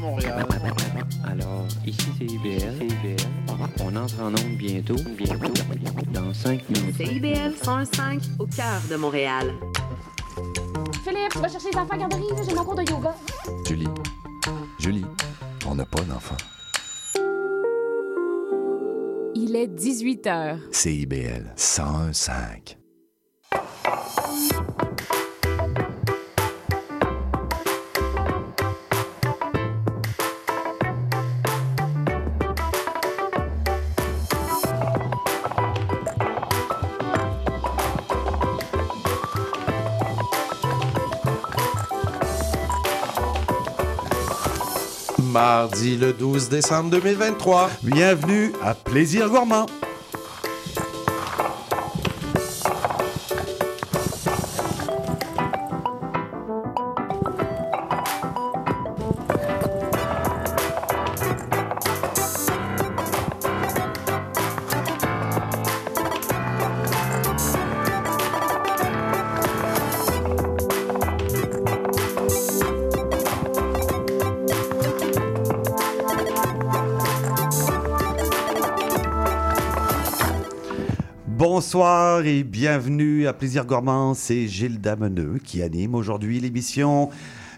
Montréal. Alors, ici c'est IBL. On entre en onde bientôt. Bientôt. Dans 5 minutes. CIBL 105 au cœur de Montréal. Philippe, va chercher les enfants à la garderie, j'ai mon cours de yoga. Julie, Julie, on n'a pas d'enfant. Il est 18 h. CIBL 101.5. Mardi le 12 décembre 2023. Bienvenue à Plaisir Gourmand. Bonsoir et bienvenue à Plaisir Gourmand. C'est Gilles Dameneux qui anime aujourd'hui l'émission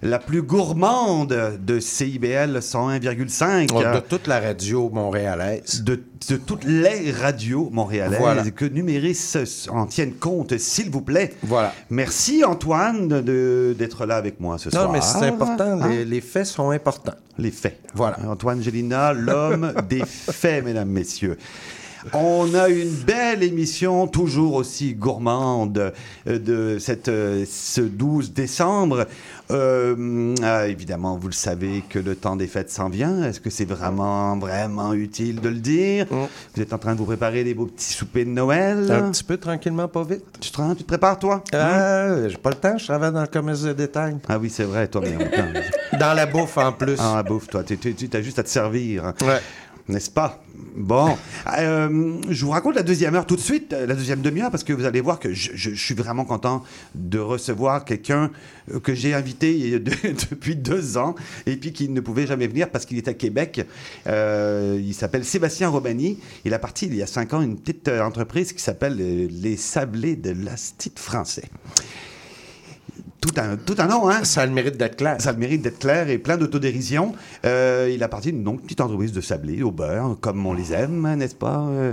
la plus gourmande de CIBL 101,5. De toute la radio montréalaise. De, de toutes les radios montréalaises. Voilà. Que Numéris en tienne compte, s'il vous plaît. Voilà. Merci Antoine de- d'être là avec moi ce soir. Non, mais c'est important. Hein? Les, les faits sont importants. Les faits. Voilà. Antoine Gélina, l'homme des faits, mesdames, messieurs. On a une belle émission, toujours aussi gourmande, euh, de cette, euh, ce 12 décembre. Euh, ah, évidemment, vous le savez que le temps des fêtes s'en vient. Est-ce que c'est vraiment, vraiment utile de le dire? Mm. Vous êtes en train de vous préparer des beaux petits soupers de Noël. Un petit peu tranquillement, pas vite. Tu te, rends- tu te prépares, toi? Ah, j'ai pas le temps, je travaille dans le commerce de détail. Ah oui, c'est vrai, toi, mais en même temps. Dans la bouffe en plus. Ah, la bouffe, toi, tu as juste à te servir. Ouais. N'est-ce pas? Bon. Euh, je vous raconte la deuxième heure tout de suite, euh, la deuxième demi-heure, parce que vous allez voir que je, suis vraiment content de recevoir quelqu'un euh, que j'ai invité depuis deux ans et puis qui ne pouvait jamais venir parce qu'il est à Québec. Il s'appelle Sébastien Robani. Il a parti il y a cinq ans une petite entreprise qui s'appelle Les Sablés de l'Astit français. Tout un, tout un nom, hein? Ça a le mérite d'être clair. Ça a le mérite d'être clair et plein d'autodérision. Euh, il appartient donc, petite entreprise de sablé au beurre, comme on les aime, n'est-ce pas? Euh,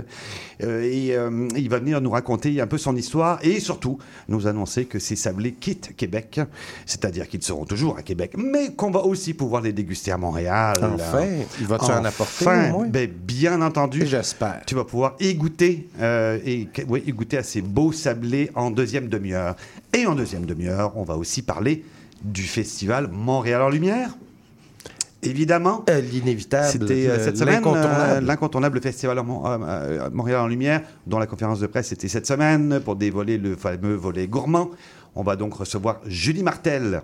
euh, Et euh, il va venir nous raconter un peu son histoire et surtout nous annoncer que ces sablés quittent Québec, c'est-à-dire qu'ils seront toujours à Québec, mais qu'on va aussi pouvoir les déguster à Montréal. Enfin, il va-tu en apporter, Enfin, au moins? ben, bien entendu. J'espère. Tu vas pouvoir y goûter, euh, et, oui, y goûter à ces beaux sablés en deuxième demi-heure. Et en deuxième demi-heure, on va aussi parler du festival Montréal en Lumière. Évidemment. Euh, L'inévitable. C'était euh, cette semaine euh, L'incontournable. l'incontournable festival Montréal en Lumière, dont la conférence de presse était cette semaine pour dévoiler le fameux volet gourmand. On va donc recevoir Julie Martel,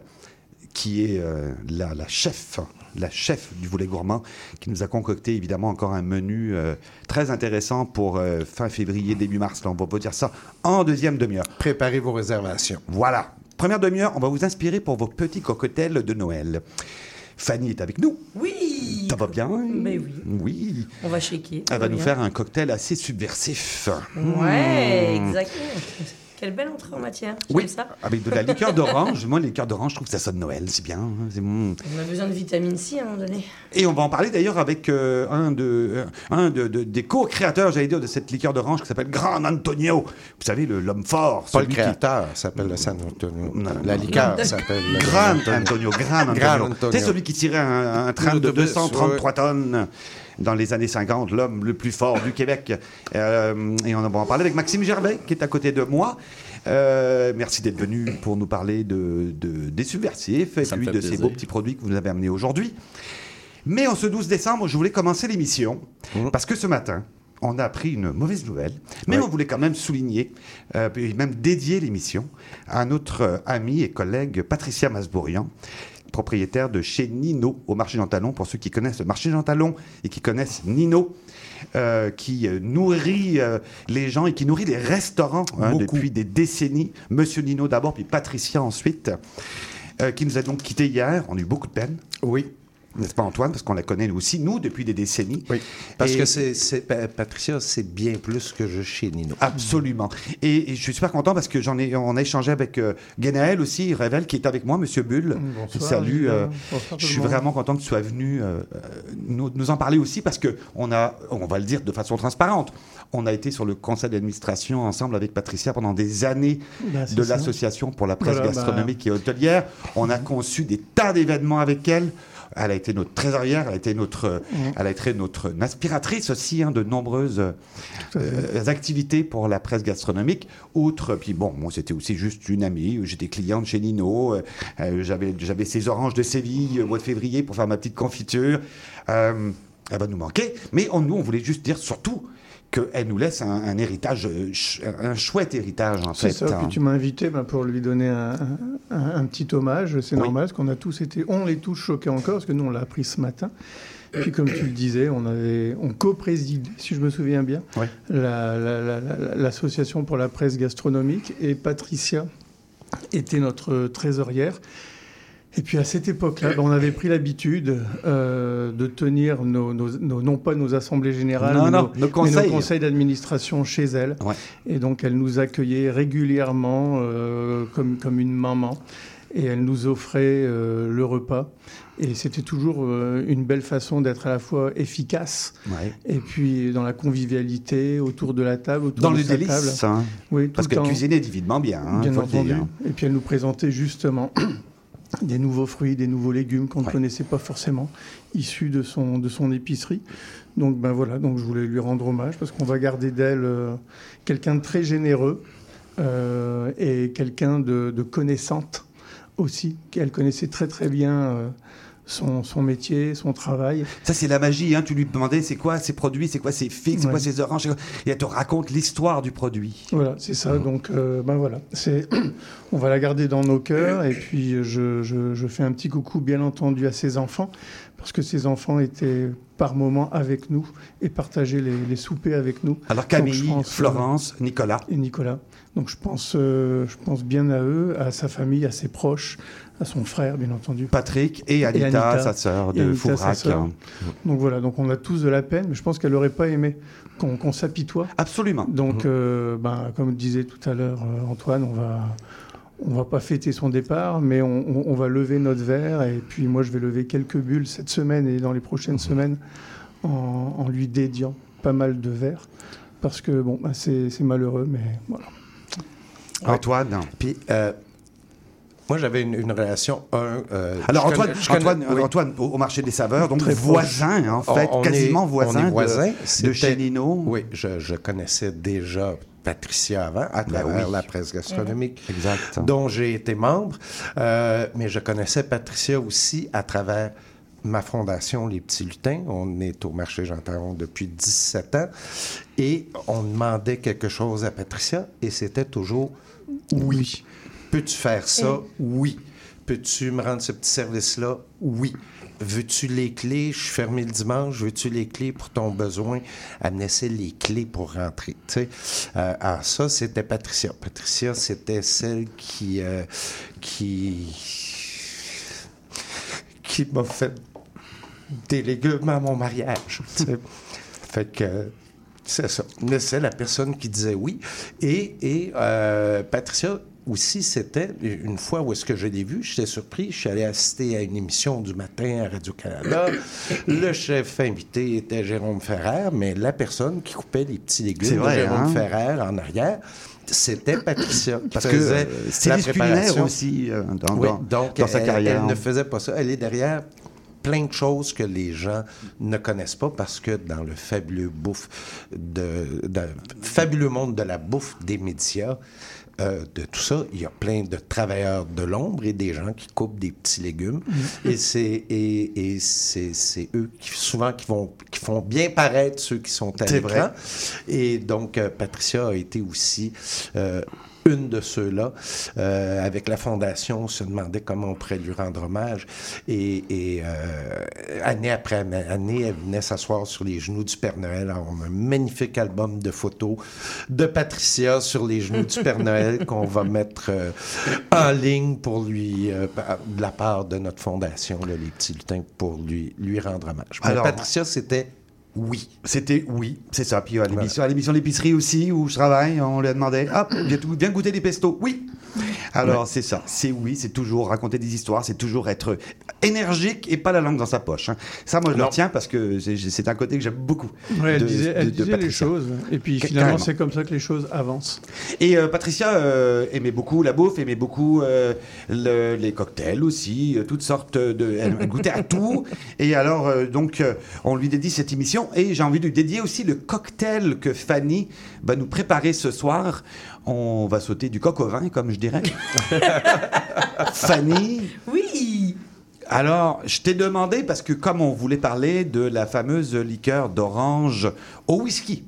qui est euh, la, la chef, la chef du volet gourmand, qui nous a concocté évidemment encore un menu euh, très intéressant pour euh, fin février, début mars. Là, on va vous dire ça en deuxième demi-heure. Préparez vos réservations. Voilà. Première demi-heure, on va vous inspirer pour vos petits cocktails de Noël. Fanny est avec nous. Oui. Ça va bien? Mais oui. Oui. On va shaker. Elle va nous faire un cocktail assez subversif. Ouais, Mmh. exactement. Quelle belle entrée en matière. Oui, ça. avec de la liqueur d'orange. Moi, les liqueurs d'orange, je trouve que ça sonne Noël. C'est bien. c'est bon. On a besoin de vitamine C à un moment donné. Et on va en parler d'ailleurs avec euh, un, de, euh, un de, de- des co-créateurs, j'allais dire, de cette liqueur d'orange qui s'appelle Grand Antonio. Vous savez, le- l'homme fort. Pas le qui- créateur s'appelle le San Antonio. Non, non, La liqueur s'appelle Grand Antonio. Grand Antonio. Antonio. C'est celui qui tirait un, un train de L'autobus, 233 tonnes dans les années 50, l'homme le plus fort du Québec. Euh, et on va en parler avec Maxime Gervais, qui est à côté de moi. Euh, merci d'être venu pour nous parler de, de- des subversifs et Ça puis de ces beaux petits produits que vous nous avez amenés aujourd'hui. Mais en ce 12 décembre, je voulais commencer l'émission parce que ce matin, on a appris une mauvaise nouvelle, mais Ouais. on voulait quand même souligner, euh, et même dédier l'émission à notre amie et collègue Patricia Masbourian, propriétaire de chez Nino au marché Jean Talon. Pour ceux qui connaissent le marché Jean Talon et qui connaissent Nino, euh, qui euh, nourrit euh, les gens et qui nourrit les restaurants hein, depuis des décennies. Monsieur Nino d'abord, puis Patricia ensuite, euh, qui nous a donc quittés hier. On a eu beaucoup de peine. Oui. N'est-ce pas Antoine Parce qu'on la connaît nous aussi, nous, depuis des décennies. Oui, parce Et- que c'est, c'est- Pa- Patricia, c'est bien plus que je chez Nino. Absolument. Et, et je suis super content parce que j'en ai, on a échangé avec euh, Guénaël aussi, Rével, qui est avec moi, Monsieur Bull. Bonsoir, Salut. Euh, Bonsoir je suis vraiment content que tu sois venu euh, euh, nous, nous en parler aussi parce que on a, on va le dire de façon transparente, on a été sur le conseil d'administration ensemble avec Patricia pendant des années Ben, c'est de ça. l'association pour la presse Voilà, bah- gastronomique et hôtelière. On a conçu des tas d'événements avec elle. Elle a été notre trésorière, elle a été notre, elle a été notre aspiratrice aussi hein, de nombreuses fait. euh, activités pour la presse gastronomique. Outre, puis bon, moi c'était aussi juste une amie. J'étais cliente chez Nino. euh, euh, j'avais, j'avais ces oranges de Séville au mois de février pour faire ma petite confiture. Euh, elle va nous manquer, mais on, nous on voulait juste dire surtout qu'elle nous laisse un, un héritage, euh, un chouette héritage en C'est fait. ça, hein. puis tu m'as invité ben, pour lui donner un, un- un petit hommage, c'est Oui. normal, parce qu'on a tous été, on est tous choqués encore, parce que nous on l'a appris ce matin. Puis comme tu le disais, on avait, on co-préside, si je me souviens bien, Oui. la- la- la- la- l'association pour la presse gastronomique, et Patricia était notre trésorière. Et puis à cette époque-là, ben, on avait pris l'habitude euh, de tenir nos, nos- nos- non pas nos assemblées générales, Non, mais non, nos, mais conseils. nos conseils d'administration chez elle. Ouais. Et donc, elle nous accueillait régulièrement euh, comme, comme une maman. Et elle nous offrait euh, le repas. Et c'était toujours euh, une belle façon d'être à la fois efficace Ouais. et puis dans la convivialité, autour de la table, autour Dans de le sa délice, table. hein, Oui, tout parce le que temps. cuisiner divinement bien. hein, Bien entendu. dire. Et puis elle nous présentait justement des nouveaux fruits, des nouveaux légumes qu'on ne Ouais. connaissait pas forcément, issus de son, de son épicerie. Donc ben voilà, donc je voulais lui rendre hommage parce qu'on va garder d'elle euh, quelqu'un de très généreux euh, et quelqu'un de, de connaissante aussi. Elle connaissait très très bien euh, son, son métier, son travail. Ça, c'est la magie. Hein. Tu lui demandais c'est quoi ces produits, c'est quoi ces figues, c'est Ouais. quoi ces oranges? Et elle te raconte l'histoire du produit. Voilà, c'est ça. Donc, euh, ben voilà, c'est, on va la garder dans nos cœurs. Et puis, je, je- je fais un petit coucou, bien entendu, à ses enfants, parce que ses enfants étaient par moments avec nous et partageaient les, les soupers avec nous. Alors Camille, pense, euh, Florence, Nicolas. Et Nicolas. Donc, je pense, euh, je pense bien à eux, à sa famille, à ses proches, à son frère, bien entendu. Patrick et Anita, Anita. sa sœur Et de Anita, Foubrac. sœur. Donc voilà, donc on a tous de la peine, mais je pense qu'elle n'aurait pas aimé qu'on, s'apitoie. Absolument. Donc, euh, ben, comme disait tout à l'heure euh, Antoine, on va, on va pas fêter son départ, mais on, on- on va lever notre verre. Et puis moi, je vais lever quelques bulles cette semaine et dans les prochaines semaines en, en lui dédiant pas mal de verres. Parce que bon, ben, c'est, c'est malheureux, mais voilà. Antoine. Puis, euh, moi, j'avais une, une relation. Un, euh, Alors Antoine, connais- je connais- Antoine, oui. Antoine, au, marché des saveurs, donc Très voisin en fait, on quasiment est- voisin, est de- de, C'était- chez Nino. Oui, je, je connaissais déjà Patricia avant, à Ben travers oui. la presse gastronomique. Exact. dont j'ai été membre, euh, mais je connaissais Patricia aussi à travers ma fondation Les Petits Lutins. On est au marché Jean Taron depuis 17 ans et on demandait quelque chose à Patricia et c'était toujours oui. Peux-tu faire ça? Oui. Peux-tu me rendre ce petit service-là? Oui. Veux-tu les clés? Je suis fermé le dimanche. Veux-tu les clés pour ton besoin? Laissait les clés pour rentrer. tu sais. Euh, alors ça, c'était Patricia. Patricia, c'était celle qui, euh, qui, qui m'a fait des légumes à mon mariage. tu sais. fait que c'est ça. Mais c'est la personne qui disait oui. Et, et euh, Patricia aussi, c'était une fois où est-ce que je l'ai vue, j'étais surpris. Je suis allé assister à une émission du matin à Radio-Canada. Le chef invité était Jérôme Ferrer, mais la personne qui coupait les petits légumes de Jérôme hein? Ferrer en arrière, c'était Patricia qui Parce que faisait euh, la préparation. aussi euh, dans, Oui, donc dans sa elle- carrière. Elle ne faisait pas ça. Elle est derrière plein de choses que les gens ne connaissent pas parce que dans le fabuleux bouffe de, de- fabuleux monde de la bouffe des médias, euh, de tout ça, il y a plein de travailleurs de l'ombre et des gens qui coupent des petits légumes. Et c'est et, et c'est, c'est eux qui souvent qui vont qui font bien paraître ceux qui sont à l'écran. Et donc euh, Patricia a été aussi euh, une de ceux-là. Euh, avec la Fondation, on se demandait comment on pourrait lui rendre hommage. Et, et, euh, année après année, elle venait s'asseoir sur les genoux du Père Noël. Alors, on a un magnifique album de photos de Patricia sur les genoux du Père Noël qu'on va mettre euh, en ligne pour lui, de la part de notre fondation, là, les petits lutins, pour lui, lui rendre hommage. Mais Alors- Patricia, c'était oui. C'était oui, c'est ça. Puis à l'émission, à l'émission l'épicerie aussi où je travaille, on lui a demandé hop, viens, goûter des pestos. Oui. Alors c'est ça, c'est oui, c'est toujours raconter des histoires, c'est toujours être énergique et pas la langue dans sa poche. hein. Ça, moi je le retiens parce que c'est- un côté que j'aime beaucoup. Ouais, elle de- disait, elle de- de disait les Patricia. choses. Et puis finalement, c'est comme ça que les choses avancent. Et euh, Patricia euh, aimait beaucoup la bouffe, aimait beaucoup euh, le- les cocktails aussi, toutes sortes de. Elle, elle goûtait à tout. Et alors, euh, donc, euh, on lui dédie cette émission. Et j'ai envie de lui dédier aussi le cocktail que Fanny va nous préparer ce soir. On va sauter du coq au vin, comme je dirais. Fanny, Oui alors, je t'ai demandé, parce que comme on voulait parler de la fameuse liqueur d'orange au whisky,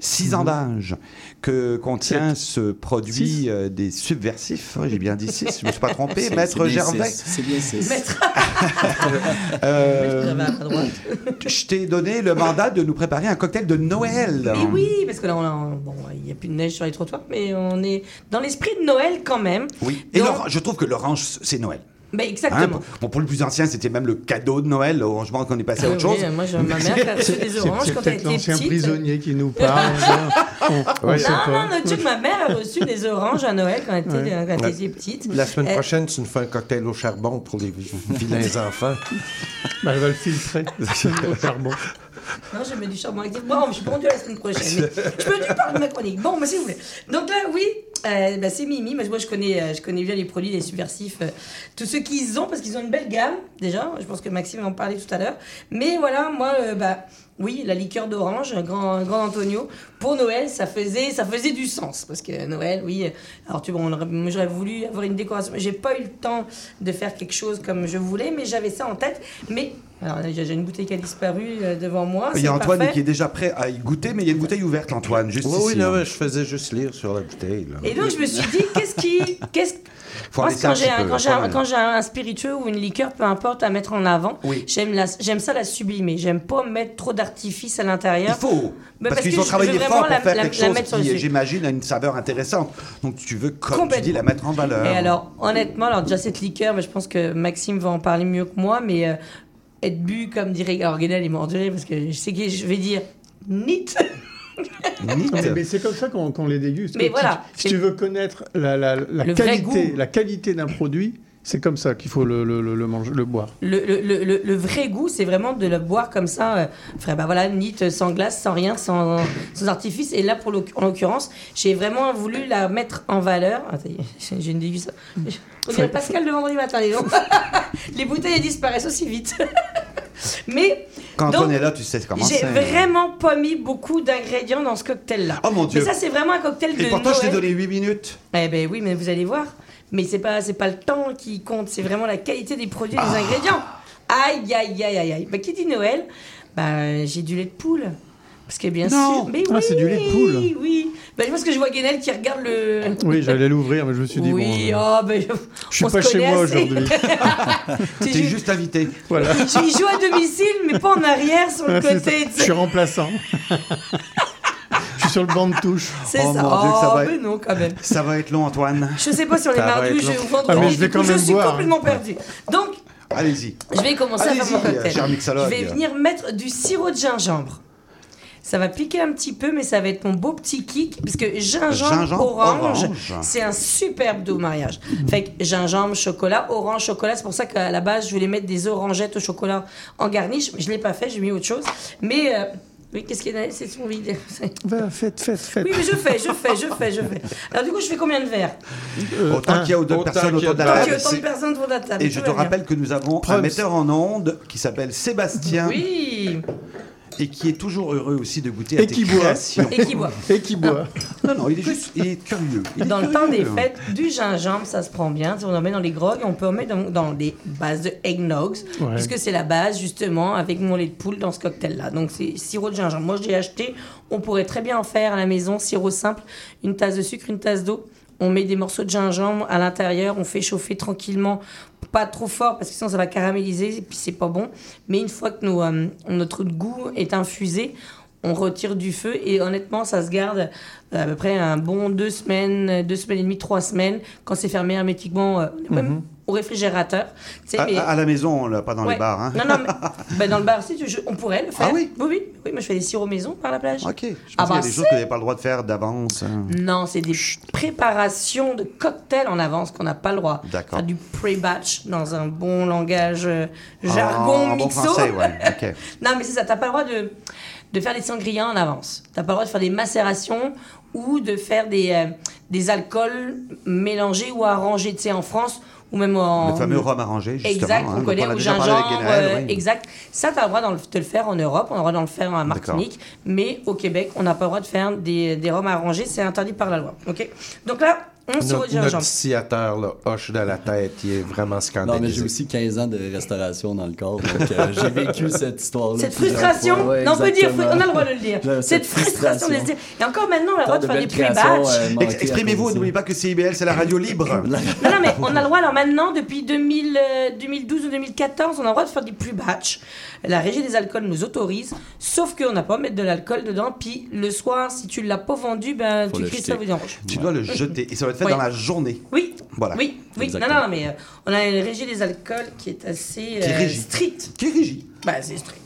6 ans d'âge, que contient ce produit euh, des subversifs, hein, j'ai bien dit 6, je me suis pas trompé, Maître Gervais. C'est bien six. Maître Euh, je t'ai donné le mandat de nous préparer un cocktail de Noël. Mais oui, parce que là, bon, il n'y a plus de neige sur les trottoirs, mais on est dans l'esprit de Noël quand même. Oui. Et Donc- je trouve que l'orange, c'est Noël. Ben, Hein, exactement. pour, bon, pour les plus anciens, c'était même le cadeau de Noël. Heureusement qu'on est passé à Ah autre oui, chose. moi, je- ma mère qui a reçu des C'est oranges c'est quand elle peut-être était l'ancien petite. prisonnier qui nous parle. on, on Ouais. Non, pas. non, non, tu sais que ma mère a reçu des oranges à Noël quand elle était, Ouais. quand elle était petite. La semaine Euh, prochaine, tu nous fais un cocktail au charbon pour les vilains enfants. Bah, elle va le filtrer au charbon. Non, je mets du charbon actif. Bon, je suis bon Dieu la semaine prochaine. Mais je peux du parler de ma chronique. Bon, mais si vous voulez. Donc là, oui, euh, bah, c'est Mimi. Moi, je connais, euh, je connais bien les produits des subversifs. euh, tous ceux qu'ils ont, parce qu'ils ont une belle gamme, déjà. Je pense que Maxime va en parler tout à l'heure. Mais voilà, moi, euh, bah. Oui, la liqueur d'orange, un grand, grand Antonio. Pour Noël, ça faisait, ça faisait du sens. Parce que Noël, oui. Alors, tu vois, on aurait- moi, j'aurais voulu avoir une décoration. J'ai pas eu le temps de faire quelque chose comme je voulais, mais j'avais ça en tête. Mais, alors, là, j'ai une bouteille qui a disparu devant moi. Il y a Antoine parfait. qui est déjà prêt à y goûter, mais il y a une bouteille ouverte, Antoine, juste ici. oui, là, hein. ouais, je faisais juste lire sur la bouteille. là. Et donc je me suis dit, qu'est-ce qui, qu'est-ce moi, quand j'ai un, un, un spiritueux ou une liqueur, peu importe, à mettre en avant, Oui. j'aime la, j'aime ça la sublimer. J'aime pas mettre trop d'artifice à Il l'intérieur. faut. Mais parce parce qu'ils ont travaillé fort pour la- faire la- quelque chose sur qui, dessus. j'imagine, a une saveur intéressante. Donc tu veux, comme tu dis, la mettre en valeur. Et alors, honnêtement, alors déjà cette liqueur, mais je pense que Maxime va en parler mieux que moi, mais euh, être bu comme dirait. Alors il m'a enduré parce que je sais que je vais dire nit. Mais, c'est comme ça qu'on les déguste. Mais Si- voilà, Si, tu veux connaître la, qualité, la qualité d'un produit, c'est comme ça qu'il faut le, le, le, le manger, le boire. Le, le, le, le- le vrai goût, c'est vraiment de le boire comme ça, euh, frère, bah voilà, nit, euh, sans glace, sans rien, sans, sans artifice. Et là, pour en l'occurrence, j'ai vraiment voulu la mettre en valeur. J'ai j'ai une dégustation. On dirait Pascal le vendredi matin, les gens. les bouteilles disparaissent aussi vite. Mais Quand Donc, on est là, tu sais comment j'ai vraiment pas mis beaucoup d'ingrédients dans ce cocktail-là. Oh mon Dieu. Mais ça, c'est vraiment un cocktail de Et pourtant, je t'ai Noël. donné 8 minutes. Eh ben oui, mais vous allez voir. Mais c'est pas, c'est pas le temps qui compte, c'est vraiment la qualité des produits, Ah. des ingrédients. Aïe, aïe, aïe, aïe, aïe. Bah, qui dit Noël? Bah, j'ai du lait de poule. Parce que bien Non. sûr. Mais Ah, oui, c'est du lait de poule. Oui, oui. Je pense que je vois Guénel qui regarde le. Oui, j'allais l'ouvrir, mais je me suis dit, oui, bon, oh, ben, je suis pas chez moi assez. aujourd'hui. Tu T'es joues- juste invité. voilà. Je joue à domicile, mais pas en arrière, sur le ça. côté. Je suis remplaçant. je suis sur le banc de touche. C'est Oh ça. mon Dieu, que ça oh, va mais être- non, quand même. Ça va être long, Antoine. Je sais pas si on est mardi ou je- vendredi. Ah, mais je vais quand même Je suis boire, complètement perdu. Donc, Allez-y. je vais commencer à faire mon cocktail. Je vais venir mettre du sirop de gingembre. Ça va piquer un petit peu, mais ça va être mon beau petit kick, parce que gingembre, Gingembre orange, orange. c'est un superbe doux mariage. Fait que gingembre, chocolat, orange, chocolat, c'est pour ça qu'à la base, je voulais mettre des orangettes au chocolat en garniche, mais je l'ai pas fait, j'ai mis autre chose. Mais, euh, oui, qu'est-ce qu'il y a C'est son vidéo. Va, faites, faites, faites. Oui, mais je fais, je fais, je fais, je fais. Alors du coup, je fais combien de verres? Euh, Autant qu'il y a autant de personnes autour de la Tant qu'il y a table. autant de c'est- personnes autour de la table. Et je te rappelle que nous avons un metteur en onde qui s'appelle Sébastien Oui, et qui est toujours heureux aussi de goûter Et à tes qui boit. créations. et qui boit. Et qui boit. Non, non, il est juste, il est curieux. Il est Dans le temps des fêtes, du gingembre, ça se prend bien. Si on en met dans les grogs, on peut en mettre dans, dans des bases de eggnogs, Ouais. puisque c'est la base, justement, avec mon lait de poule dans ce cocktail-là. Donc, c'est sirop de gingembre. Moi, je l'ai acheté. On pourrait très bien en faire à la maison, sirop simple, une tasse de sucre, une tasse d'eau. On met des morceaux de gingembre à l'intérieur, on fait chauffer tranquillement, pas trop fort parce que sinon ça va caraméliser et puis c'est pas bon. Mais une fois que euh, notre goût est infusé, on retire du feu et honnêtement ça se garde euh, à peu près un bon deux semaines, deux semaines et demie, trois semaines quand c'est fermé hermétiquement, euh, même au réfrigérateur. À, mais- à la maison, là, pas dans Ouais. les bars. Hein. Non, non, mais ben, dans le bar, si je- on pourrait le faire. Ah oui? Oui, oui, oui, moi je fais des sirops maison par la plage. Ok. Je pense Ah qu'il y a bah, des choses que vous n'avez pas le droit de faire d'avance. hein. Non, c'est des préparations de cocktails en avance qu'on n'a pas le droit. D'accord. Du pre-batch dans un bon langage euh, jargon Ah, en bon mixo. français, ouais. Non, mais c'est ça, t'as pas le droit de, de faire des sangrias en avance. T'as pas le droit de faire des macérations ou de faire des, euh, des alcools mélangés ou arrangés, tu sais, en France ou même en... Le fameux rhum arrangé, justement. Exact, hein, on connaît au gingembre, Guénel, euh, oui. exact. Ça, tu as le droit de le faire en Europe, on a le droit d'en le faire en Martinique, mais au Québec, on n'a pas le droit de faire des, des rhums arrangés, c'est interdit par la loi. ok? Donc là, on se Notre, notre distillateur, là, hoche de la tête, il est vraiment Non, scandalisé. mais j'ai aussi 15 ans de restauration dans le corps, donc euh, j'ai vécu cette histoire-là. Cette frustration, fois. Ouais, non, on peut dire, on a le droit de le dire. Cette cette frustration de se dire. Et encore maintenant, on a le droit de faire des pre-batch. euh, Exprimez-vous, n'oubliez pas que CIBL, c'est la radio libre. Non, non, mais on a le droit, alors maintenant, depuis 2000, euh, 2012 ou 2014, on a le droit de faire des pre-batch. La régie des alcools nous autorise, sauf qu'on n'a pas à mettre de l'alcool dedans. Puis le soir, si tu l'as pas vendu, ben, Faut tu le cries ça vous rouge. Tu dois le jeter. Et ça va être fait Oui. dans la journée. Oui, Voilà. oui, oui. Non, Exactement. non, mais euh, on a une régie des alcools qui est assez euh, stricte. Qui est régie Bah, c'est strict.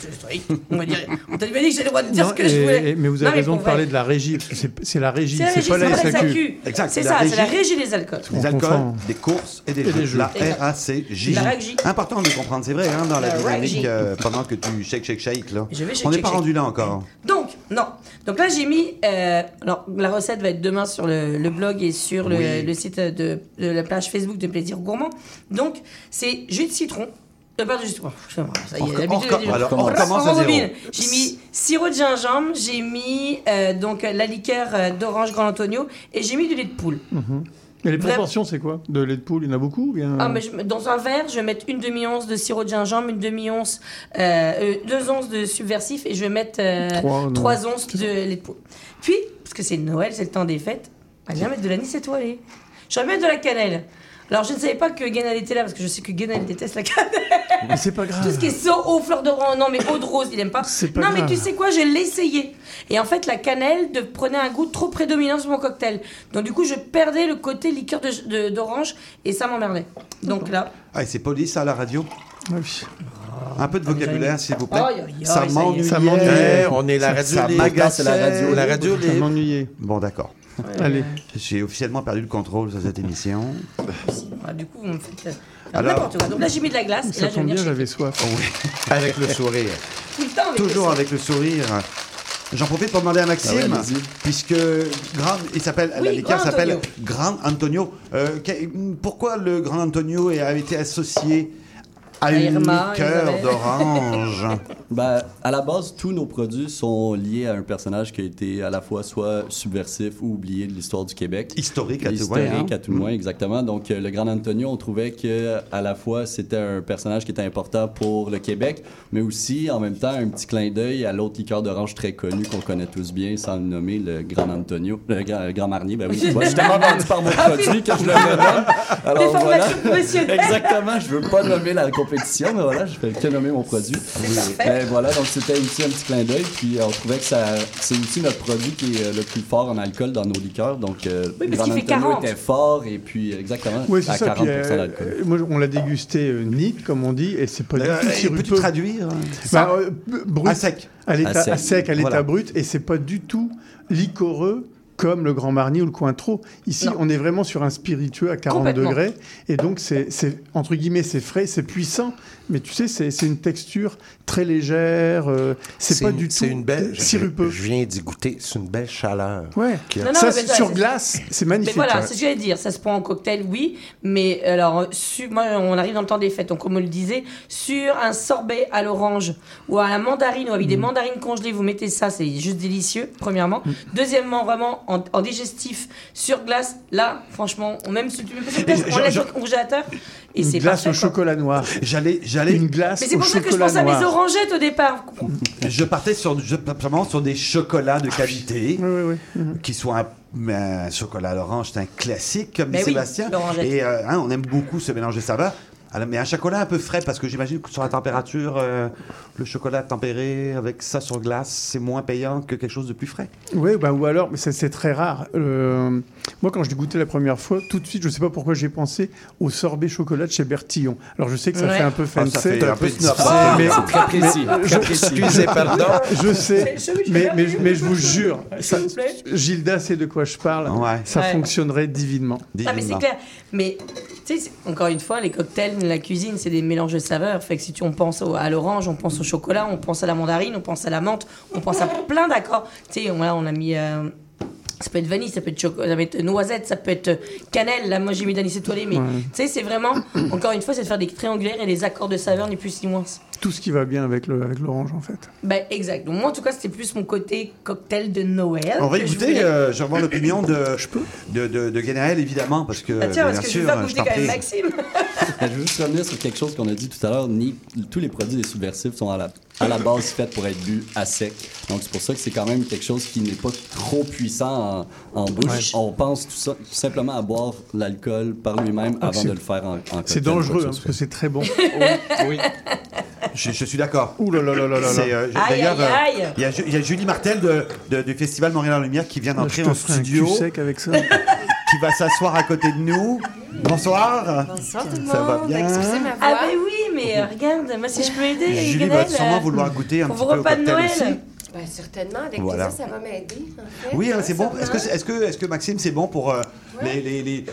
C'est strict. On va dire. On t'a dit que j'ai le droit de dire Non, ce que je voulais. mais vous Non, avez raison pour de parler de la régie, c'est la régie, C'est pas la c'est pas la SAQ. SAQ. Exact, C'est la ça, c'est la régie. des alcools. Des On alcools, des courses et des, Et des jeux. La. RACJ. Important de comprendre, c'est vrai, hein, dans la, La dynamique régie. euh, pendant que tu shake, shake, shake. Là. Je vais shake, On n'est pas rendu là encore. Donc, non. Donc là, j'ai mis. euh, alors, la recette va être demain sur le, blog et sur le, site de, de la page Facebook de Plaisir Gourmand. Donc, c'est jus de citron. Euh. Ça y est, l'habitude, j'ai dit- alors, on recommence à zéro. rembobine. J'ai mis sirop de gingembre, j'ai mis euh, donc la liqueur euh, d'orange Grand Antonio et j'ai mis du lait de poule. Et les Vrai- proportions, c'est quoi? De lait de poule, il y en a beaucoup ou bien... Ah, mais je- dans un verre, je vais mettre une demi-once de sirop de gingembre, une demi-once, euh, euh, deux onces de subversif et je vais mettre euh, Trois, non. trois onces de lait de poule. Puis, parce que c'est Noël, c'est le temps des fêtes, elle vient mettre de l'anis étoilé. Je vais mettre de la cannelle. Alors, je ne savais pas que Guénal était là parce que je sais que Guénal déteste la cannelle. Mais c'est pas grave. Tout ce qui est saut, eau, fleur d'orange, non mais eau de rose, il aime pas. C'est pas non mais tu sais quoi, je l'ai essayé. Et en fait, la cannelle de, prenait un goût trop prédominant sur mon cocktail. Donc du coup, je perdais le côté liqueur de- de- d'orange et ça m'emmerdait. Donc là, Ah, et c'est poli, ça, à la radio? Ah oui. Un peu de vocabulaire, s'il vous plaît. Ça m'ennuie. Ça m'ennuyait. Eh, on est la radio Ça. C'est la radio La radio Ça m'ennuyait. Bon, d'accord. Allez. J'ai officiellement perdu le contrôle sur cette émission. Ah, du coup, vous me faites euh, Alors- n'importe quoi. Donc là, j'ai mis de la glace et Ça là, je vais tombe bien, j'avais soif. Avec le sourire. Tout le temps avec Toujours le- avec le sourire. J'en profite pour demander à Maxime, Ah ouais, puisque Grand, il s'appelle, la Oui, s'appelle Antonio. Grand Antonio. Euh, pourquoi le Grand Antonio a été associé à une liqueur d'orange Ben, à la base, tous nos produits sont liés à un personnage qui a été à la fois soit subversif ou oublié de l'histoire du Québec. Historique à tout moins. Historique hein? à tout le moins, exactement. Donc, euh, le Grand Antonio, on trouvait que à la fois c'était un personnage qui était important pour le Québec, mais aussi en même temps un petit clin d'œil à l'autre liqueur d'orange très connu qu'on connaît tous bien, sans le nommer, le Grand Antonio, le Grand, le Grand Marnier. Ben oui, je suis tellement vendu par mon produit que je le nomme. Alors voilà. Exactement, je veux pas nommer la compétition, mais voilà, je fais que nommer mon produit. Mais voilà, donc c'était aussi un petit clin d'œil, puis euh, on trouvait que ça, c'est aussi notre produit qui est euh, le plus fort en alcool dans nos liqueurs, donc euh, Oui, le parce Grand qu'il fait Antonio 40. était fort, et puis exactement, Oui, à ça. 40% puis, euh, d'alcool. euh, moi, on l'a dégusté euh, neat, comme on dit, et c'est pas du tout Peux-tu traduire Bah, euh, b- brut, À sec. à l'état À sec. à sec, à l'état Voilà. brut, et c'est pas du tout liquoreux comme le Grand Marnier ou le Cointreau. Ici, Non. on est vraiment sur un spiritueux à 40 Complètement. degrés, et donc c'est c'est- entre guillemets c'est frais, c'est puissant, mais tu sais c'est une texture très légère, euh, c'est pas une- du tout C'est une belle. sirupeux. Je, je viens d'y goûter. C'est une belle chaleur. Ouais. Non, non, ça mais sur c'est- glace, c'est Mais magnifique. voilà, Ouais. c'est ce que j'allais dire. Ça se prend en cocktail, oui. Mais alors, su- moi, on arrive dans le temps des fêtes. Donc, comme on le disait, sur un sorbet à l'orange ou à la mandarine ou avec des Mm. mandarines congelées, vous mettez ça, c'est juste délicieux, premièrement. Mm. Deuxièmement, vraiment, vraiment en, en digestif sur glace, là, franchement, on même glace, Et on laisse au congélateur et Une c'est glace parfait, au quoi. chocolat noir. J'allais, j'allais, Une glace Mais c'est au pour ça que je chocolat pense à mes noir. orangettes au départ. je partais sur, je, sur des chocolats de qualité. Oui, oui, oui. qui soit un, mais un chocolat à l'orange, c'est un classique, comme dit Ben oui, Sébastien. Et euh, hein, on aime beaucoup ce mélange de saveurs. Alors, mais un chocolat un peu frais, parce que j'imagine que sur la température, euh, le chocolat tempéré avec ça sur glace, c'est moins payant que quelque chose de plus frais. Oui, bah, ou alors, mais c'est c'est très rare. Euh, moi, quand je l'ai goûté la première fois, tout de suite, je ne sais pas pourquoi j'ai pensé au sorbet chocolat de chez Bertillon. Alors, je sais que ça Ouais. fait un peu Ah, fancy. ça fait un peu snob. Ah, mais, C'est très précis. précis. Excusez, pardon. je sais, C'est mais, je mais, mais je vous jure, ça-. Gilda sait de quoi je parle. Ouais. Ça Ouais. fonctionnerait divinement. Ah, mais c'est clair. Mais, tu sais, c'est- encore une fois, les cocktails, la cuisine, c'est des mélanges de saveurs. Fait que si tu, on pense au- à l'orange, on pense au chocolat, on pense à la mandarine, on pense à la menthe, on pense à plein d'accords. Tu sais, voilà, on a mis. euh, ça peut être vanille, ça peut être, ça peut être noisette, ça peut être cannelle. Là, moi, j'ai mis d'anis étoilé. Mais Ouais. tu sais, c'est vraiment, encore une fois, c'est de faire des triangulaires et des accords de saveurs, ni plus ni moins. Tout ce qui va bien avec le- avec l'orange, en fait. Ben, exact. Donc, moi, en tout cas, c'était plus mon côté cocktail de Noël. On va que je écouter, voulais- euh, je vais avoir l'opinion de, de, de, de Guénaël, évidemment, parce que, Ah, tiens, bien parce que je sûr, vais je goûter t'en quand même prie. Maxime. Je veux juste revenir sur quelque chose qu'on a dit tout à l'heure. Ni, tous les produits des subversifs sont à la, à la base faits pour être bu à sec. Donc, c'est pour ça que c'est quand même quelque chose qui n'est pas trop puissant en, en bouche. On pense tout, ça, tout simplement à boire l'alcool par lui-même Ah, avant de le faire en, en cocktail, C'est dangereux, que hein, ce parce que c'est très bon. Oui. Je, je suis d'accord. Ouh là là là là là C'est, euh, Aïe, D'ailleurs, aïe, euh, aïe. il y, a Ju- il y a Julie Martel de, de- du Festival Montréal en Lumière qui vient d'entrer en studio, sec avec ça. qui va s'asseoir à côté de nous. Bonsoir. Bonsoir tout le Ça va monde. bien? Excusez ma voix. Ah, ben oui, mais euh, regarde, moi, si je peux aider, Julie va sûrement euh, vouloir goûter un pour petit vos peu au repas de cocktail Noël. aussi. Ben, certainement, avec Voilà. plaisir, ça va m'aider. en fait. Oui, hein, c'est bon. Ça Est-ce que, est-ce que, est-ce que Maxime, c'est bon pour euh, les, les, les,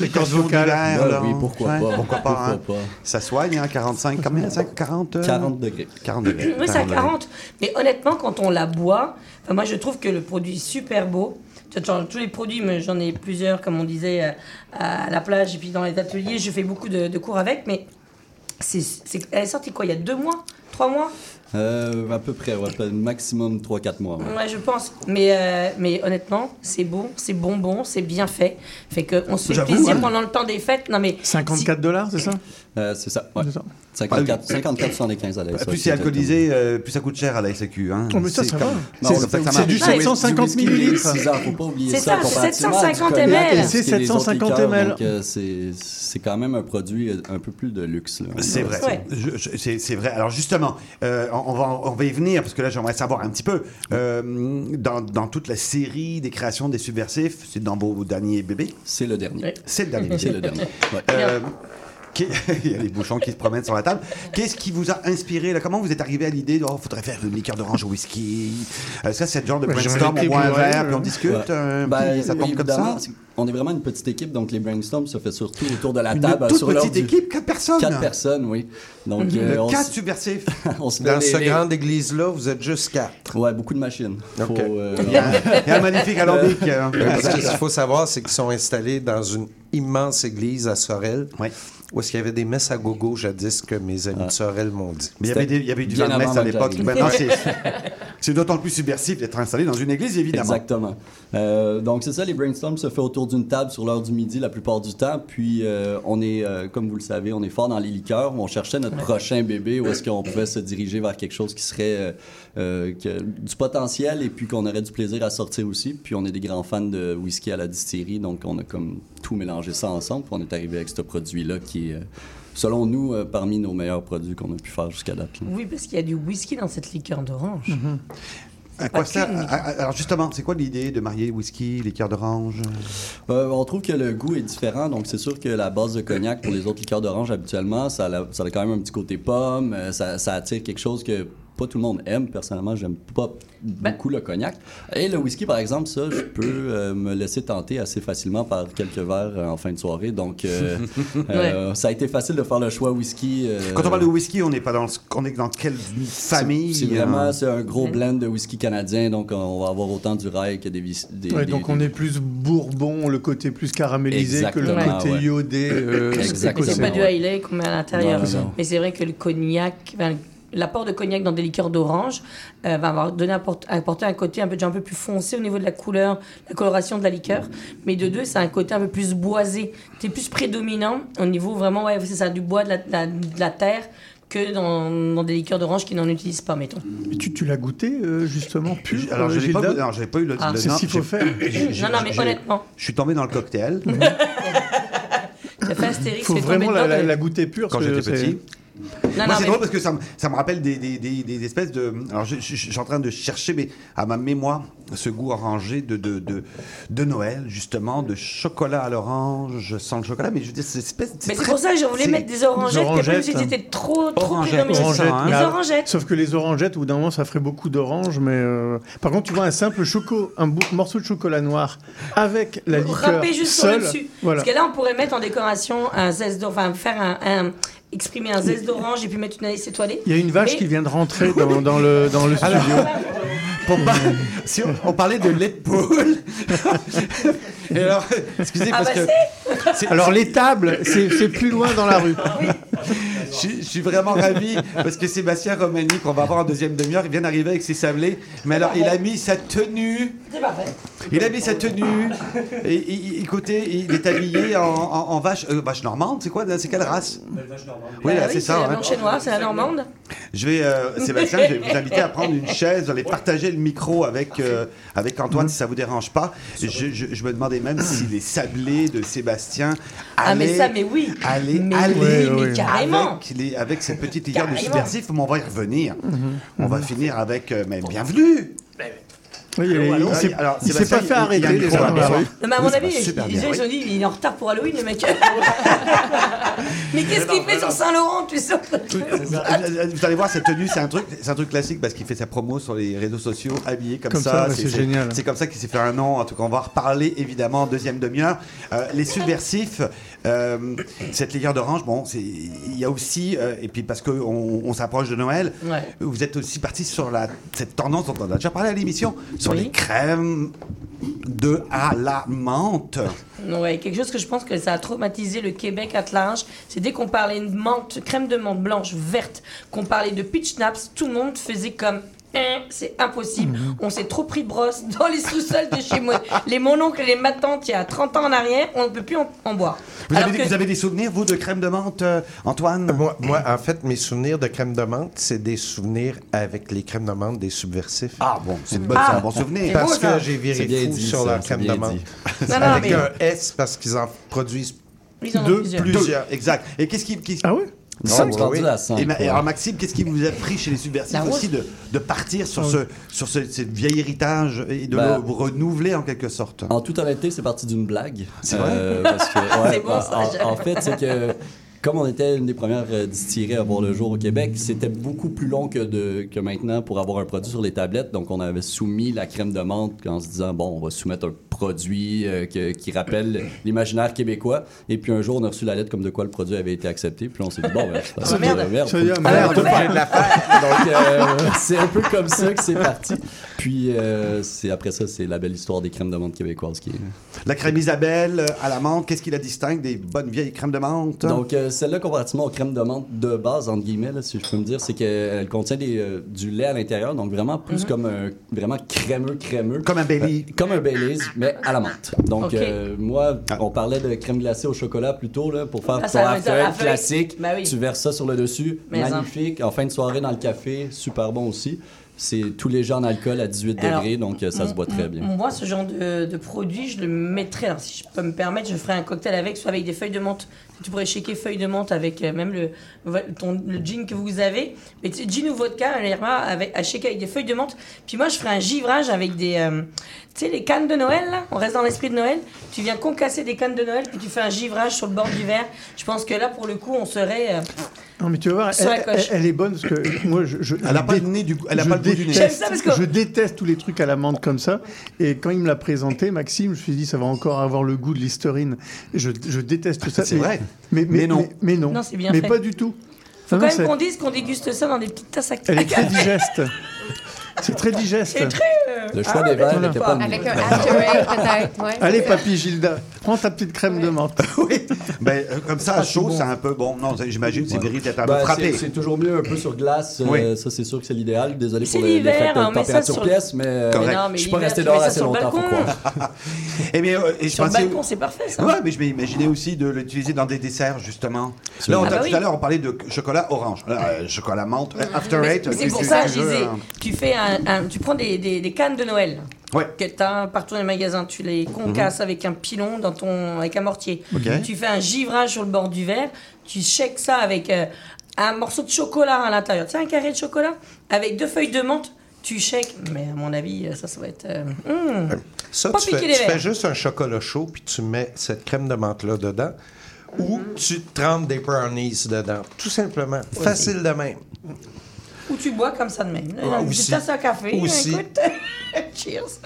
les cordes vocales. là? oui, pourquoi Ouais, pas. Pourquoi pas, hein? Pourquoi pas. Ça soigne, hein, 45, combien? 5, 40? euh? 40 degrés. 40 degrés. Oui, c'est à 40 degrés. 40. Mais honnêtement, quand on la boit, moi je trouve que le produit est super beau. Genre, Tous les produits, mais j'en ai plusieurs, comme on disait, euh, à la plage et puis dans les ateliers. Je fais beaucoup de, de cours avec, mais c'est, c'est- elle est sortie quoi Il y a deux mois? Trois mois? Euh, à peu près, ouais, maximum 3-4 mois. ouais. Ouais, je pense. Mais, euh, mais honnêtement, c'est bon, c'est bonbon, c'est bien fait. Fait qu'on se fait plaisir pendant le temps des fêtes. Non, mais 54 dollars, c'est ça? Euh, c'est ça, ouais. C'est ça. 54, 54 75 à l'aise. Plus c'est alcoolisé, euh, plus ça coûte cher à la SAQ. Hein. Oh, mais ça, C'est ça comme- va. C'est- ça que ça c'est du 750 millilitres. Faut pas oublier C'est ça. ça, du 750 cognac ml. C'est ce qui est les autres 750 liqueurs, ml. Donc, euh, c'est c'est quand même un produit un peu plus de luxe. C'est vrai. C'est c'est vrai. Alors justement, euh, on, va, on va y venir parce que là, j'aimerais savoir un petit peu. euh, dans, dans toute la série des créations des subversifs, c'est dans vos derniers bébés? C'est le dernier. C'est le dernier. C'est le dernier. Il y a les bouchons qui se promènent sur la table. Qu'est-ce qui vous a inspiré là? Comment vous êtes arrivé à l'idée de oh, faudrait faire une liqueur d'orange au whisky? Euh, Ça, c'est le genre de brainstorm. On boit un verre, puis on discute. Ouais. euh, Ben, puis ça tombe comme ça? On est vraiment une petite équipe, donc les brainstorms se fait surtout autour de la Une table. toute sur petite du- équipe, quatre personnes. Quatre personnes, oui. Donc, euh, on, Quatre subversifs. on se Dans ce les- grande église-là, vous êtes juste quatre. Ouais, beaucoup de machines. Ok. Faut, euh, Il y a un, il y a un magnifique alambic. hein. Ce qu'il faut savoir, c'est qu'ils sont installés dans une immense église à Sorel, où est-ce qu'il y avait des messes à gogo jadis que mes amis de Sorel m'ont dit. Mais il y avait, des- il y avait du vin de messe à l'époque. C'est d'autant plus subversif d'être installé dans une église, évidemment. Exactement. Euh, donc, c'est ça, les brainstorms se fait autour d'une table sur l'heure du midi la plupart du temps. Puis, euh, on est, euh, comme vous le savez, on est fort dans les liqueurs. On cherchait notre prochain bébé, où est-ce qu'on pouvait se diriger vers quelque chose qui serait euh, que- du potentiel et puis qu'on aurait du plaisir à sortir aussi. Puis, on est des grands fans de whisky à la distillerie, donc on a comme tout mélangé ça ensemble. Puis, on est arrivé avec ce produit-là qui est, euh, selon nous, euh, parmi nos meilleurs produits qu'on a pu faire jusqu'à date. là. Oui, parce qu'il y a du whisky dans cette liqueur d'orange. Mhm. À quoi ça Alors justement, c'est quoi l'idée de marier whisky, liqueur d'orange? Euh, on trouve que le goût est différent, donc c'est sûr que la base de cognac pour les autres liqueurs d'orange habituellement, ça a, quand même un petit côté pomme, euh, ça attire quelque chose que pas tout le monde aime. Personnellement, j'aime pas beaucoup le cognac. Et le whisky, par exemple, ça, je peux euh, me laisser tenter assez facilement par quelques verres euh, en fin de soirée. Donc, euh, euh, ça a été facile de faire le choix whisky. euh, Quand on parle de whisky, on n'est pas dans, on est dans quelle famille c'est vraiment euh, c'est un gros blend de whisky canadien, donc on va avoir autant du rye que des, des, Ouais, des- donc des- on est plus bourbon, le côté plus caramélisé que le côté ouais. iodé. euh, Exactement. C'est pas du. Hailey qu'on met à l'intérieur. Non, non. Mais c'est vrai que le cognac, l'apport de cognac dans des liqueurs d'orange euh, va avoir donné apport- apporter un côté un peu, déjà un peu plus foncé au niveau de la couleur, la coloration de la liqueur. Mais de deux, c'est un côté un peu plus boisé. C'est plus prédominant au niveau vraiment, ouais, c'est ça, du bois, de la, de la- de la terre, que dans, dans des liqueurs d'orange qui n'en utilisent pas, mettons. Mais tu, tu l'as goûté, euh, justement, pur Alors, je euh, n'ai pas, eu le. Ah. le- C'est ce qu'il faut faire. Non, non, mais honnêtement. Je suis tombé dans le cocktail Il faut vraiment la, la- la goûter pure. quand j'étais petit. Non, Moi, non, c'est mais- drôle parce que ça me, ça me rappelle des, des, des, des espèces de. Alors, je, je- je suis en train de chercher, mais à ma mémoire, ce goût orangé de, de, de, de Noël, justement, de chocolat à l'orange sans le chocolat. Mais je veux dire, c'est espèce. Mais c'est pour ça que je voulais c'est- mettre des orangettes, orangettes. c'était trop, trop Orangettes, c'est ça, hein. Les Mais, orangettes. Sauf que les orangettes, au bout d'un moment, ça ferait beaucoup d'orange. Mais euh, par contre, tu vois un simple choco, un morceau de chocolat noir avec la liqueur Râper juste sur le seule. dessus. Voilà. Parce que là, on pourrait mettre en décoration un zeste d'orange, enfin faire un, un- exprimer un zeste d'orange et puis mettre une hélice étoilée. Il y a une vache Mais- qui vient de rentrer dans, dans le, dans le studio. Pour pas- si on, on parlait de lait de poule. Et alors, excusez, Ah parce bah que. c'est- Alors les tables, c'est c'est plus loin dans la rue. Je, suis- je suis vraiment ravi parce que Sébastien Romani, qu'on va voir en deuxième demi-heure, il vient d'arriver avec ses sablés. Mais alors, il a mis sa tenue. C'est parfait. Il a mis sa tenue. Et, et- et- écoutez, il est habillé en, en- en vache, euh, vache normande. C'est quoi C'est quelle race? Oui, Bah là, oui, c'est ça. la hein. et noire, c'est la normande. Je vais, euh, Sébastien, je vais vous inviter à prendre une chaise, aller partager le micro avec, euh, avec Antoine si ça vous dérange pas. Je, je- je me demandais même si les sablés de Sébastien Ah, mais allaient- ça, mais oui. Aller, Mais oui, mais carrément. Avec, les, avec cette petite liqueur de subversif, mais on va y revenir. On va finir avec. euh, mais bienvenue Oui, il Allô, il s'est alors, il s'est pas fait il- il arrêter déjà rue. Non, mais à mon avis, ils, bien, ils oui. ont dit, il est en retard pour Halloween, le mec. mais qu'est-ce qu'il fait sur Saint-Laurent, tu sais Euh, Vous allez voir, cette tenue, c'est un truc, c'est un truc classique parce qu'il fait sa promo sur les réseaux sociaux, habillé comme, Comme ça, c'est génial. C'est comme ça qu'il s'est fait un nom. En tout cas, on va reparler évidemment en deuxième demi-heure. Euh, les subversifs, euh, cette liqueur d'orange, bon, il y a aussi, euh, et puis parce qu'on on, s'approche de Noël, Ouais. vous êtes aussi parti sur la, cette tendance dont on a déjà parlé à l'émission, sur Oui. les crèmes de à la menthe. Ouais, quelque chose que je pense que ça a traumatisé le Québec at large, c'est dès qu'on parlait de menthe, crème de menthe blanche, verte, qu'on parlait de pitch naps, tout le monde faisait comme c'est impossible. Mhm. On s'est trop pris de brosse dans les sous-sols de chez moi. Les mononcles et les matantes, il y a 30 ans en arrière, on ne peut plus en, en boire. Vous avez, que- vous avez des souvenirs, vous, de crème de menthe, euh, Antoine? Moi, moi, en fait, mes souvenirs de crème de menthe, c'est des souvenirs avec les crèmes de menthe des subversifs. Ah bon, c'est une bonne- Ah, c'est un bon souvenir. c'est Parce beau, que j'ai viré fou dit, sur ça, la c'est crème de menthe. Non, non, avec mais- un S parce qu'ils en produisent Ils en ont Deux, plusieurs. Plusieurs, exact. Et qu'est-ce qui, qui- Ah oui Tu rendu oui. à 5. Et, ma- et alors Maxime, qu'est-ce qui vous a pris chez les subversifs La aussi de, de partir sur ce sur ce, ce vieil héritage et de Ben, le renouveler en quelque sorte? En toute honnêteté, c'est parti d'une blague. C'est Euh, parce que, ouais, C'est bon, ça, en- j'aime. en, fait, c'est que comme on était une des premières euh, distilleries à voir le jour au Québec, c'était beaucoup plus long que, de, que maintenant pour avoir un produit sur les tablettes. Donc, on avait soumis la crème de menthe en se disant, bon, on va soumettre un produit euh, que- qui rappelle l'imaginaire québécois. Et puis un jour, on a reçu la lettre comme de quoi le produit avait été accepté. Puis on s'est dit, bon, ben, c'est Ah, merde. merde. Donc, euh, c'est un peu comme ça que c'est parti. Puis, euh, c'est après ça, c'est la belle histoire des crèmes de menthe québécoises qui est. La crème Isabelle à la menthe, qu'est-ce qui la distingue des bonnes vieilles crèmes de menthe? Donc, euh, celle-là, comparativement aux crèmes de menthe de base, entre guillemets, là, si je peux me dire, c'est qu'elle contient des, euh, du lait à l'intérieur, donc vraiment plus Mhm. comme un vraiment crémeux, crémeux. Comme un Bailey. Euh, comme un Baileys, mais à la menthe. Donc, euh, moi, on parlait de crème glacée au chocolat plutôt, là, pour faire Ah, ton classique. Ben oui. Tu verses ça sur le dessus, Mais en- magnifique. En fin de soirée, dans le café, super bon aussi. C'est tout léger en alcool à 18 Alors, degrés, donc euh, ça se boit très bien. Moi, ce genre de, de produit, je le mettrais. Alors, si je peux me permettre, je ferais un cocktail avec, soit avec des feuilles de menthe. Tu pourrais shaker feuilles de menthe avec euh, même le, ton, le gin que vous avez. Mais tu sais, gin ou vodka, avec, à shaker avec des feuilles de menthe. Puis moi, je ferais un givrage avec des. euh, tu sais, les cannes de Noël, là. On reste dans l'esprit de Noël. Tu viens concasser des cannes de Noël, puis tu fais un givrage sur le bord du verre. Je pense que là, pour le coup, on serait. euh, Non, mais tu vas voir, elle, coche. elle- elle est bonne parce que moi, je, je- Elle je n'a pas le nez du elle a je pas le goût du nez. J'aime déteste, ça parce que- je déteste tous les trucs à la menthe comme ça. Et quand il me l'a présenté, Maxime, je me suis dit, ça va encore avoir le goût de l'histérine. Je, je déteste ça. C'est mais- vrai. Mais, mais, Mais non. Mais, mais non. Non, c'est bien Mais fait. pas du tout. Faut Non, quand même c'est- qu'on dise qu'on déguste ça dans des petites tasses à Elle est très digeste. C'est très digeste. C'est très. Le choix ah, des verres voilà. n'était pas... Avec un After Eight, peut-être. Ouais, Allez, papy Gilda. Prends ta petite crème de menthe. oui. Ben, euh, comme ça, chaud, bon. c'est un peu bon. Non, j'imagine, c'est Ben, peu frappé. c'est- toujours mieux un peu sur glace. euh, Oui. Ça, c'est sûr que c'est l'idéal. Désolé pour le- l'hiver, l'effet de on met ça température sur- pièce, mais euh. Mais non, mais je suis pas resté dehors assez longtemps. Eh bien, Sur le pensais- balcon, c'est parfait ça. Ouais, mais je m'imaginais aussi de l'utiliser dans des desserts, justement. Là, on, Ah bah tout oui. à l'heure, on parlait de chocolat orange. Chocolat menthe, after eight. C'est pour ça, je disais, hein. tu fais un, un- tu prends des, des, de Noël. Ouais. Que tu as partout dans les magasins, tu les concasses avec un pilon dans ton, avec un mortier. Tu fais un givrage sur le bord du verre, tu shakes ça avec euh, un morceau de chocolat à l'intérieur. Tu sais, un carré de chocolat avec deux feuilles de menthe. Tu shakes, mais à mon avis, ça, ça va être. euh, hum. Ça, Pas tu fais, tu fais juste un chocolat chaud, puis tu mets cette crème de menthe-là dedans, ou tu trempes des brownies dedans. Tout simplement. Facile de même. Ou tu bois comme ça de même. Ah, aussi. tasse à café. Aussi. Écoute. Cheers.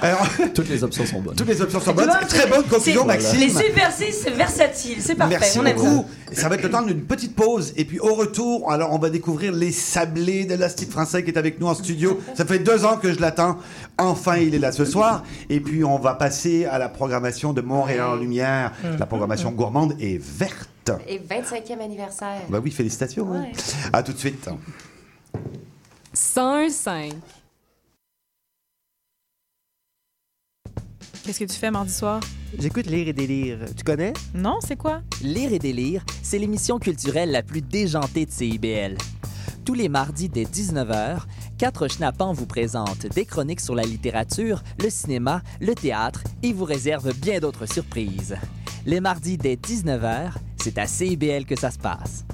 Alors, Toutes les options sont bonnes. toutes les options sont bonnes. Très bonne conclusion, Maxime. Les subversifs, c'est versatile, c'est parfait. Merci on beaucoup. Ça va être le temps d'une petite pause. Et puis au retour, alors on va découvrir les sablés de l'Astique français qui est avec nous en studio. Ça fait deux ans que je l'attends. Enfin, il est là ce soir. Et puis on va passer à la programmation de Montréal en Lumière. La programmation gourmande et verte. Et 25e anniversaire. Bah oui, félicitations. hein. Ouais. À tout de suite. 101.5. Qu'est-ce que tu fais mardi soir? J'écoute Lire et délire. Tu connais? Non, c'est quoi? Lire et délire, c'est l'émission culturelle la plus déjantée de CIBL. Tous les mardis dès 19h, quatre schnappants vous présentent des chroniques sur la littérature, le cinéma, le théâtre et vous réservent bien d'autres surprises. Les mardis dès 19h, c'est à CIBL que ça se passe.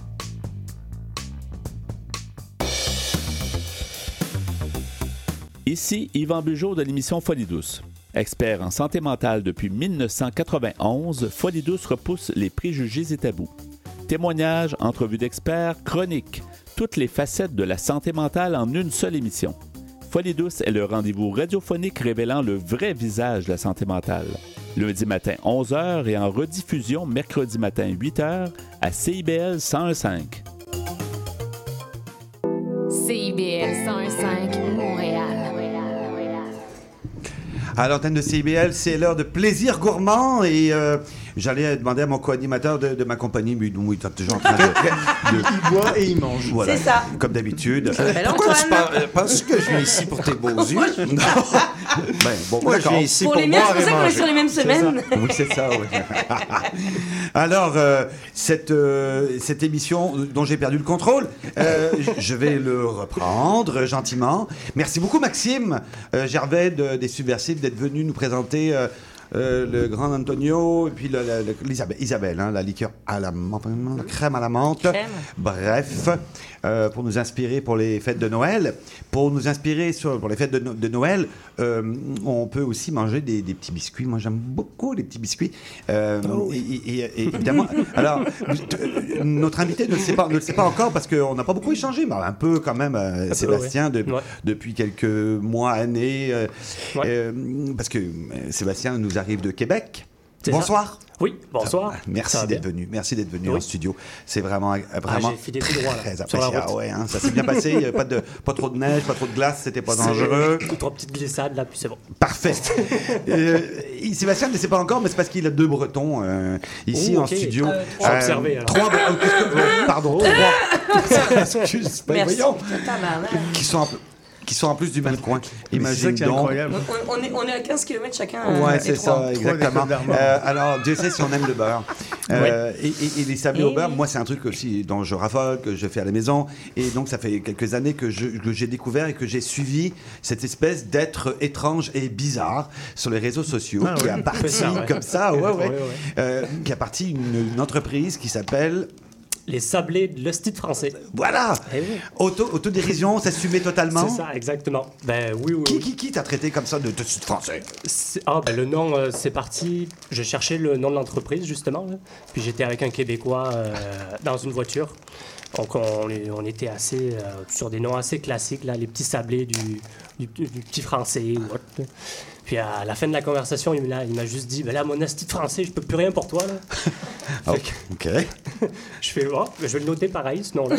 Ici Yvan Bugeaud de l'émission Folie Douce. Expert en santé mentale depuis 1991, Folie Douce repousse les préjugés et tabous. Témoignages, entrevues d'experts, chroniques, toutes les facettes de la santé mentale en une seule émission. Folie Douce est le rendez-vous radiophonique révélant le vrai visage de la santé mentale. Lundi matin 11h et en rediffusion mercredi matin 8h à CIBL 101.5. CIBL 101.5 Montréal. À l'antenne de CIBL, c'est l'heure de plaisir gourmand et euh, j'allais demander à mon co-animateur de, de m'accompagner, mais non, il est toujours en train de... de- Il boit et il mange. Voilà, C'est ça. Comme d'habitude. Pourquoi tu penses, euh, penses-tu que je viens ici pour tes beaux yeux? Non. Ben, bon, Moi, je viens ici Pour pour, les miens, c'est pour ça qu'on est sur les mêmes semaines. Oui, c'est ça, oui. Alors, euh, cette, euh, cette émission dont j'ai perdu le contrôle, euh, je vais le reprendre gentiment. Merci beaucoup, Maxime euh, Gervais de- des Subversifs, d'être venu nous présenter. Euh, le grand Antonio et puis le- le- le- l'Isabelle, Isabelle, hein, la liqueur à la menthe, la crème à la menthe. Crème. Bref, euh, pour nous inspirer pour les fêtes de Noël, pour nous inspirer sur, pour les fêtes de, No- de Noël, euh, on peut aussi manger des, des petits biscuits. Moi, j'aime beaucoup les petits biscuits. Euh, et, et- et- et évidemment, alors notre invité ne le sait pas, ne le sait pas encore parce qu'on n'a pas beaucoup échangé, mais un peu quand même, euh, peu, Sébastien, de- ouais. depuis quelques mois, années, euh, Ouais. euh, parce que euh, Sébastien nous arrive de Québec. Bonsoir. ça. Oui, bonsoir. Merci d'être venu. Merci d'être venu Oui. en studio. C'est vraiment, vraiment j'ai filé tout droit, là, très apprécié. Ah ouais, hein, ça s'est bien passé. Il y avait pas, de, pas trop de neige, pas trop de glace. C'était pas dangereux. Deux, trois petites glissades là, puis c'est bon. Parfait. Euh, Sébastien ne sait pas encore, mais c'est parce qu'il a deux Bretons euh, ici Oh, en studio. Euh, trois. J'ai observé, alors. Trois. Bre- oh, oh, pardon. Trois. Excuse. Merci. voyons. Qui sont, en, qui sont en plus du même coin. c'est Imagine ça qui est donc. incroyable. On, on est, on est à 15 km chacun. euh, Ouais, c'est ça, exactement. Euh, alors, Dieu sait si on aime le beurre. Euh, et, et- et les sablés au beurre, oui. moi, c'est un truc aussi dont je raffole, que je fais à la maison. Et donc, ça fait quelques années que j'ai découvert et que j'ai suivi cette espèce d'être étrange et bizarre sur les réseaux sociaux, Ah qui ouais. a parti C'est ça, ouais. comme ça, ouais, ouais, Ouais, ouais. Euh, qui a parti une, une entreprise qui s'appelle. Les sablés de l'hostie français. Voilà Eh oui. Auto, Autodérision, s'assumer totalement. C'est ça, exactement. Ben oui, oui. Qui, qui, qui t'a traité comme ça de, sud français? Ah, ben le nom, euh, c'est parti. Je cherchais le nom de l'entreprise, justement. là. Puis j'étais avec un Québécois euh, dans une voiture. Donc on, on était assez euh, sur des noms assez classiques, là, les petits sablés du, du, du petit français ou autre. Là. Puis à la fin de la conversation, il m'a juste dit ben là, mon asti de français, je peux plus rien pour toi. Là. Ok. ok. je fais, oh, je vais le noter pareil, ce nom-là.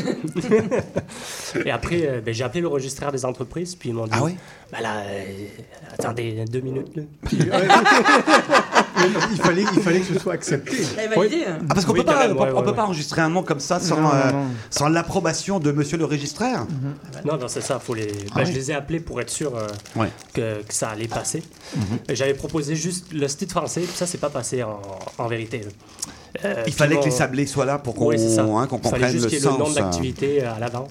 et après, euh, ben, j'ai appelé le registraire des entreprises, puis ils m'ont dit, Ah oui? ben là, euh, attendez deux minutes. là. Il, fallait, il fallait que ce soit accepté. Elle est validée, hein. Ah, parce qu'on Oui, peut pas, même, on, ouais, on ouais, peut ouais. pas enregistrer un nom comme ça sans, Non, euh, non. sans l'approbation de monsieur le registraire. Non, non, c'est ça. Faut les... Ah oui. Je les ai appelés pour être sûr euh, Ouais. que, que ça allait passer. Mhm. J'avais proposé juste le style français, puis ça, c'est pas passé en, en vérité. Euh, Il fallait bon, que les sablés soient là pour qu'on hein, qu'on Il fallait comprenne juste le qu'il y ait le nom sens. de hein. l'activité à l'avant.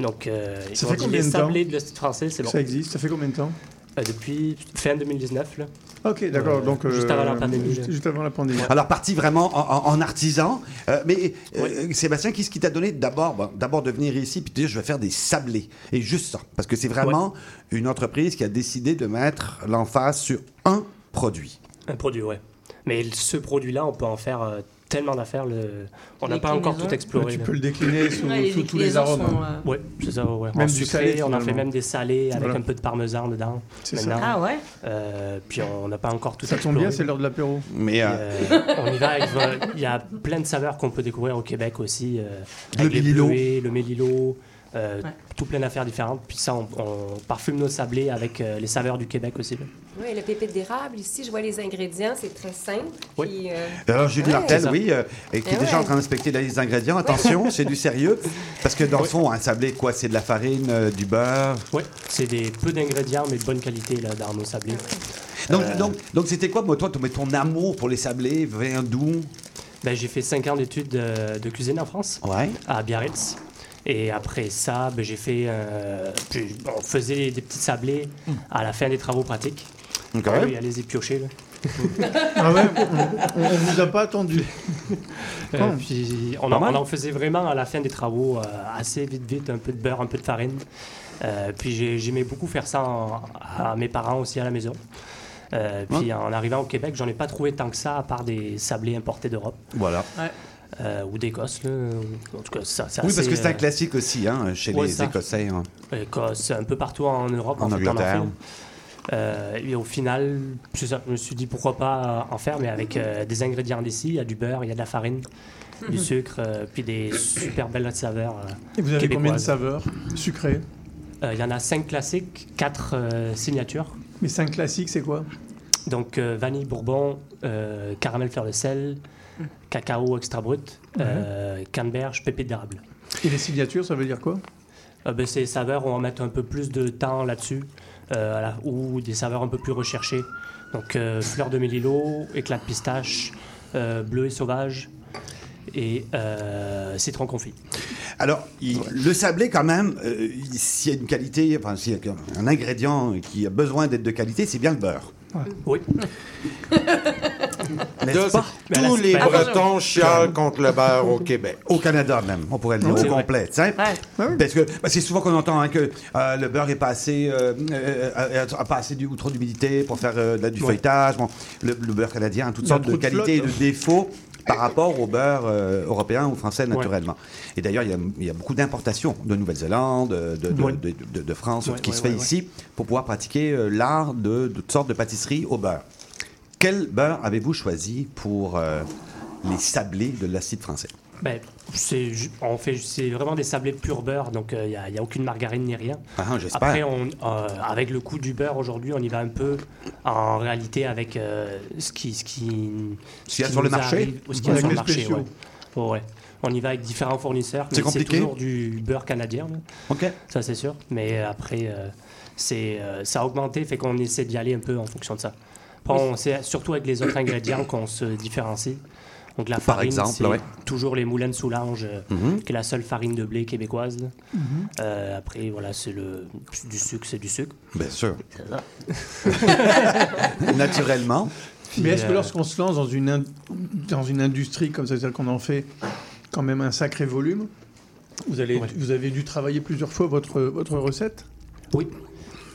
Donc, euh, Ça fait combien de temps sablés de le style français, c'est bon. Ça existe, ça fait combien de temps? Depuis fin 2019, là. Ok, d'accord. Euh, donc juste euh, avant la pandémie, Juste, avant la pandémie. Alors parti vraiment en, en- en artisan. Euh, mais euh, Sébastien, qu'est-ce qui t'a donné d'abord bon, d'abord de venir ici puis de dire je vais faire des sablés? Et juste ça parce que c'est vraiment une entreprise qui a décidé de mettre l'emphase sur un produit. Un produit, ouais. Mais ce produit-là, on peut en faire euh, tellement d'affaires. Le... On n'a pas encore tout exploré. Tu peux le décliner sous, Ouais, les sous tous les arômes. sont, euh, Ouais, c'est ça, ouais. Même en sucré, salé, on en fait même des salés avec Voilà. un peu de parmesan dedans. C'est ça. maintenant. Ah ouais Euh, puis on n'a pas encore tout Ça tombe exploré. bien, c'est l'heure de l'apéro. Mais euh, Euh, on y va Il y a plein de saveurs qu'on peut découvrir au Québec aussi. euh, Le avec les mélilo. bleuets, le mélilo, euh, Ouais. tout plein d'affaires différentes. Puis ça, on, on parfume nos sablés avec euh, les saveurs du Québec aussi. là. Oui, le pépite d'érable, ici, je vois les ingrédients, c'est très simple. Oui. Puis, euh, alors Julie Ouais. Martel, oui, euh, et qui est déjà ouais. en train d'inspecter les ingrédients. Attention, c'est du sérieux parce que dans le fond, un sablé quoi, c'est de la farine, euh, du beurre? Oui, c'est des peu d'ingrédients, mais de bonne qualité là, dans nos sablés. Donc Euh, donc donc c'était quoi, moi, toi, ton, amour pour les sablés? Vient d'où Ben, j'ai fait 5 ans d'études de, de cuisine en France, Ouais. à Biarritz. Et après ça, ben, j'ai fait. euh, puis on faisait des petits sablés à la fin des travaux pratiques. Ok. Ah oui, allez-y piocher. Là. Ah ouais, on, on vous a pas attendu. Euh, puis on Pas en, mal. on en faisait vraiment à la fin des travaux, euh, assez vite, vite, un peu de beurre, un peu de farine. Euh, puis j'ai- j'aimais beaucoup faire ça en- à mes parents aussi à la maison. Euh, puis en arrivant au Québec, j'en ai pas trouvé tant que ça, à part des sablés importés d'Europe Voilà. Euh, ou d'Écosse. En tout cas, ça, Oui, parce que c'est un euh, classique aussi hein, chez ouais, les ça. Écossais. hein. Écosse, un peu partout en Europe. En en Angleterre. fait. Euh, et au final, ça, je me suis dit pourquoi pas en faire, mais avec euh, des ingrédients d'ici. Il y a du beurre, il y a de la farine, du sucre, euh, puis des super belles saveurs. euh, Et vous avez combien de saveurs sucrées? Euh, Il y en a cinq classiques, quatre euh, signatures. Mais cinq classiques, c'est quoi? Donc euh, vanille bourbon, euh, caramel fleur de sel, cacao extra brut, euh, canneberge, pépite d'érable. Et les signatures, ça veut dire quoi? Euh, ben, ces saveurs, on va mettre un peu plus de temps là-dessus, euh, ou des saveurs un peu plus recherchées. Donc, euh, fleur de mélilo, éclat de pistache, euh, bleu et sauvage, et euh, citron confit. Alors, il- le sablé, quand même, euh, s'il y a une qualité, enfin, s'il y a un ingrédient qui a besoin d'être de qualité, c'est bien le beurre. Oui. N'est-ce De- pas? tous les Bretons chialent contre le beurre au Québec. Au Canada même, on pourrait le dire Oui, au complet. tu sais. Parce que bah, c'est souvent qu'on entend hein, que euh, le beurre est pas assez, euh, euh, euh, a pas assez du, ou trop d'humidité pour faire euh, du Ouais. feuilletage. Bon, le, le beurre canadien a toutes sortes de qualités et de défauts par rapport au beurre euh, européen ou français naturellement. Et d'ailleurs, il y a- il y, a beaucoup d'importations de Nouvelle-Zélande, de, de, Ouais. de- France, Ouais, qui se fait ici pour pouvoir pratiquer euh, l'art de, toutes sortes de pâtisseries au beurre. Quel beurre avez-vous choisi pour euh, les sablés de l'acide français? Ben, c'est, ju- on fait, c'est vraiment des sablés pur beurre, donc il n'y a, y a aucune margarine ni rien. Ah, j'espère. Après, on, euh, avec le coût du beurre aujourd'hui, on y va un peu en réalité avec euh, ce qui, ce qui, Ce qu'il y a qui sur le marché ce Avec sur le marché. Ouais. Ouais, ouais. On y va avec différents fournisseurs. C'est compliqué C'est toujours du beurre canadien, là. Ok. ça c'est sûr. Mais après, euh, c'est, euh, ça a augmenté, fait qu'on essaie d'y aller un peu en fonction de ça. Après, on- c'est surtout avec les autres ingrédients qu'on se différencie. Donc la Par farine, exemple, c'est ouais. toujours les moulins de Soulange, euh, Mhm. qui est la seule farine de blé québécoise. Mhm. Euh, après, voilà, c'est le du sucre, c'est du sucre. Bien sûr. C'est ça. Naturellement. Mais est-ce que euh, lorsqu'on se lance dans une, in- dans une industrie comme ça, c'est-à-dire qu'on en fait quand même un sacré volume, vous, allez, Ouais. vous avez dû travailler plusieurs fois votre, votre recette? Oui.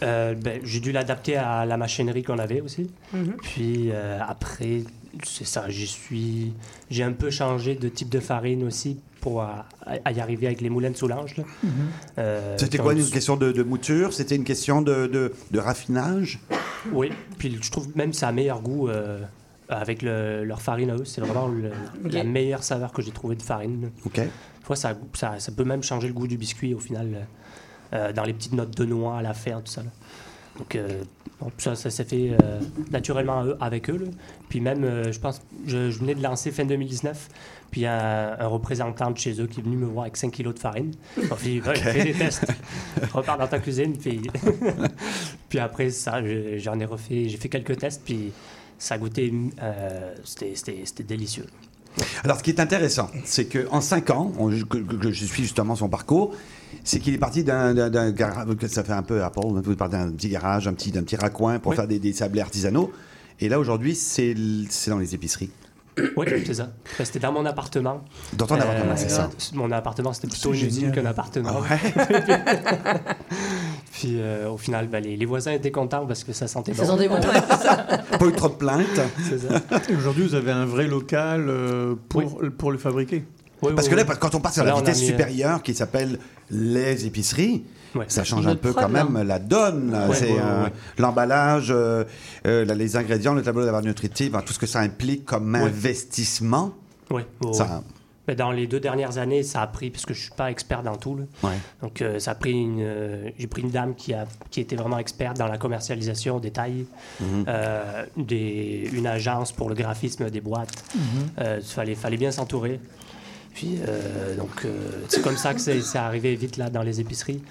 Euh, ben, j'ai dû l'adapter à la machinerie qu'on avait aussi. Mhm. Puis euh, après, c'est ça, j'y suis. J'ai un peu changé de type de farine aussi pour à, y arriver avec les moulins de Soulange. là. Euh, C'était quoi une question de, de mouture? C'était une question de, de- de raffinage? Oui, puis je trouve même ça a meilleur goût euh, avec le- leur farine à eux. C'est vraiment le- la Ok. meilleure saveur que j'ai trouvée de farine. OK. Des fois, ça, ça, ça peut même changer le goût du biscuit au final, euh, dans les petites notes de noix à la fin, tout ça. là. Donc, euh, ça, ça s'est fait euh, naturellement à eux- avec eux. là. Puis même, euh, je pense, je, je venais de lancer fin 2019. Puis il y a un, un représentant de chez eux qui est venu me voir avec 5 kilos de farine. On fait, Ouais, Ok. fais des tests. Repars dans ta cuisine. Puis, puis après ça, je- j'en ai refait, j'ai fait quelques tests. Puis ça goûtait, euh, c'était délicieux. Alors, ce qui est intéressant, c'est qu'en cinq ans, on- que, je suis justement son parcours, c'est qu'il est parti d'un d'un- d'un garage, ça fait un peu Apple, il part d'un petit garage, un petit, d'un petit raccoin pour Oui. faire des, des sablés artisanaux. Et là, aujourd'hui, c'est dans les épiceries. Oui, c'est ça. Ben, C'était dans mon appartement. Euh, Dans ton appartement, c'est ça. Mon appartement, c'était plutôt une usine qu'un appartement. Puis euh, au final, ben, les, les voisins étaient contents parce que ça sentait Ça bon. sentait bon, ouais, c'est ça. Pas eu trop de plaintes. Ça. Aujourd'hui, vous avez un vrai local euh, pour, pour le fabriquer. Oui, Parce oui, que là, quand on passe à la vitesse mis, euh, supérieure qui s'appelle les épiceries, Ouais. ça change un peu quand même la donne. Ouais, c'est ouais, euh, ouais. l'emballage, euh, euh, les ingrédients, le tableau de la valeur nutritive, hein, tout ce que ça implique comme investissement. Oui, oui, Ça- dans les deux dernières années, ça a pris, parce que je suis pas expert dans tout, là. Ouais. donc euh, ça a pris une, euh, j'ai pris une dame qui, a, qui était vraiment experte dans la commercialisation, détail, Mhm. euh, des, une agence pour le graphisme des boîtes. Euh, Il fallait, fallait bien s'entourer. Puis, euh, donc, euh, c'est comme ça que c'est c'est arrivé vite là dans les épiceries.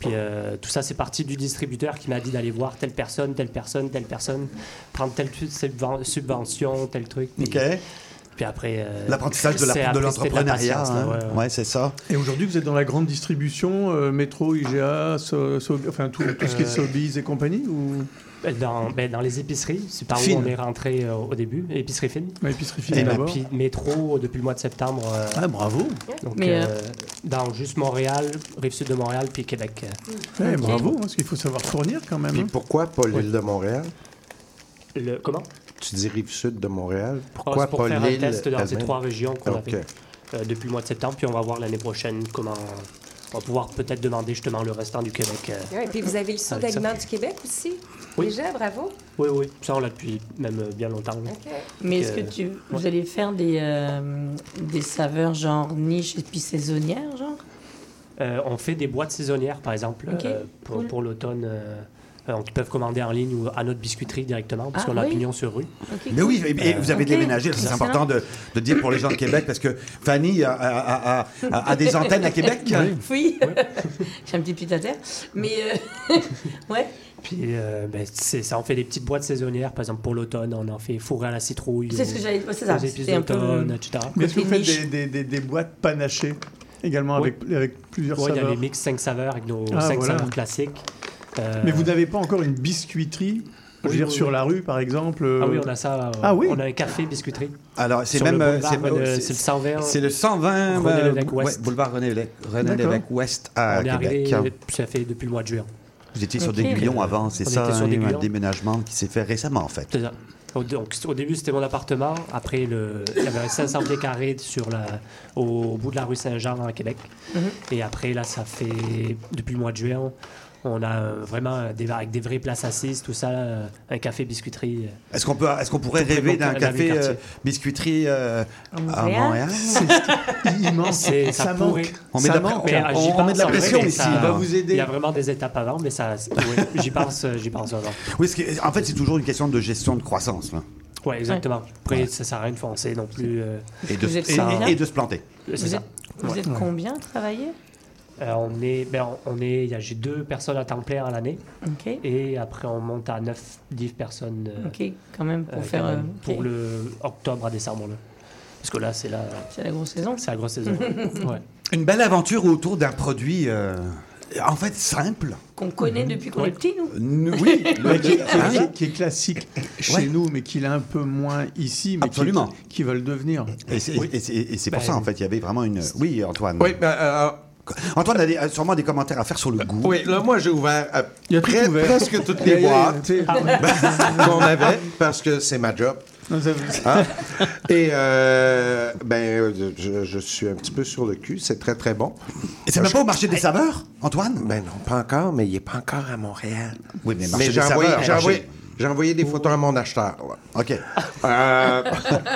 Puis euh, tout ça, c'est parti du distributeur qui m'a dit d'aller voir telle personne, telle personne, telle personne, prendre telle subven- subvention, tel truc. Puis, OK. Puis après. euh, L'apprentissage de la- l'entrepreneuriat. hein. ouais, ouais. Ouais, c'est ça. Et aujourd'hui, vous êtes dans la grande distribution, euh, métro, IGA, So- So- enfin tout, tout ce qui est Euh, Sobeys et compagnie ou? Dans, ben, dans les épiceries, c'est par Fine. où on est rentré euh, au début, épicerie fine. Ouais, épicerie fine Et d'abord. puis métro depuis le mois de septembre. euh, Ah, bravo. donc, Mais, euh, euh, dans juste Montréal, rive sud de Montréal, puis Québec. Ouais. Bravo, parce qu'il faut savoir fournir quand même. Puis hein. pourquoi pas l'île de Montréal? Le, comment? Tu dis rive sud de Montréal. Ah, Pourquoi pour pas faire un test dans ces trois régions qu'on Ok. avait euh, depuis le mois de septembre, puis on va voir l'année prochaine comment on va pouvoir peut-être demander justement le restant du Québec. euh. Ouais, puis vous avez le ça. d'aliments du Québec aussi. Oui. Déjà, bravo. Oui, oui, ça on l'a depuis même euh, bien longtemps. là. OK. Mais est-ce que tu, ouais. vous allez faire des, euh, des saveurs genre niche et puis saisonnières, genre? Euh, on fait des boîtes saisonnières, par exemple, Ok, euh, pour, cool. pour l'automne. Euh, donc, ils peuvent commander en ligne ou à notre biscuiterie directement, parce Ah, qu'on a oui. pignon sur rue. Mais oui, et, et vous avez Ok. déménagé, c'est important de, de dire pour les gens de Québec, parce que Fanny a, a- a- a- a des antennes à Québec. Oui, j'ai un petit pied à terre. Mais euh, ouais, Puis, euh, ben, c'est ça, on fait des petites boîtes saisonnières, par exemple, pour l'automne, on en fait fourré à la citrouille. C'est ce que j'allais- c'est ça, épices c'était un peu- d'automne, etc. Mais est-ce que vous faites des, des- des- des boîtes panachées également Oui. avec, avec plusieurs Ouais, il y a les mix 5 saveurs avec nos Ah, 5 voilà. saveurs classiques. Euh, Mais vous n'avez pas encore une biscuiterie Je veux dire, sur la rue, par exemple euh, Ah oui, on a ça. euh, Ah oui On a un café biscuiterie. Alors, c'est Sur même. c'est- le 120. C'est le 120 René euh, Lévesque Ouest. ouais, boulevard René Lévesque, Ouest à on est Québec. ça fait depuis le mois de juin. Vous étiez sur Ok. D'Aiguillon avant, c'est ça, était sur hein, un déménagement qui s'est fait récemment en fait. C'est ça. Au, donc, au début, c'était mon appartement. Après, le, il y avait 500 pieds carrés sur la, au, au bout de la rue Saint-Jean à Québec. Mhm. Et après, là, ça fait depuis le mois de juin, on a euh, vraiment des, avec des vraies places assises, tout ça, euh, un café biscuiterie. euh. Est-ce qu'on peut, est-ce qu'on pourrait rêver d'un café euh, biscuiterie euh, À Montréal. Montréal? Immense. C'est- ça, Ça pourrait. manque. On met Ça de la, manque, on- Mais, on- j'y on met de la pense en vrai, pression mais ici. ça- va vous Il y aider. a vraiment des étapes avant, mais ça, oui, j'y pense, euh, j'y pense vraiment. Oui, en fait, c'est toujours une question de gestion de croissance là. Ouais, exactement. Après, ça sert à rien de foncer non plus. euh, et, de, et- et se planter. c'est Vous ça. êtes, vous êtes combien à travailler? Euh, on est, ben, on est, il y a- j'ai deux personnes à temps plein à l'année, et après on monte à 9, 10 personnes. euh, ok, quand même, pour euh, faire. même, euh, ok. pour le octobre à décembre. Là. Parce que là, c'est la, C'est la grosse saison. c'est la grosse saison. ouais. Une belle aventure autour d'un produit euh, en fait simple. Qu'on connaît depuis qu'on Ouais. est petit, nous. Oui, Mais qui, qui- Hein qui- qui est classique chez Ouais. nous, mais qu'il est un peu moins ici, mais qui- Absolument. qui, va le devenir. Et c'est Oui. pour Ben, ça, en fait, il y avait vraiment une... Oui, Antoine. Oui, ben, euh, Antoine a, des- a sûrement des commentaires à faire sur le goût. oui, là, moi, j'ai ouvert à Il y a tout près- ouvert. presque toutes les boîtes qu'on avait, parce que c'est ma job. Hein? Et euh, ben, je, je suis un petit peu sur le cul. C'est très, très bon. Et c'est même pas au marché des saveurs, Antoine? Ben non, pas encore, mais il n'est pas encore à Montréal. Oui, mais marché j'ai des envoyé, saveurs. j'ai envoyé- J'ai envoyé des photos à mon acheteur. là. OK. Euh,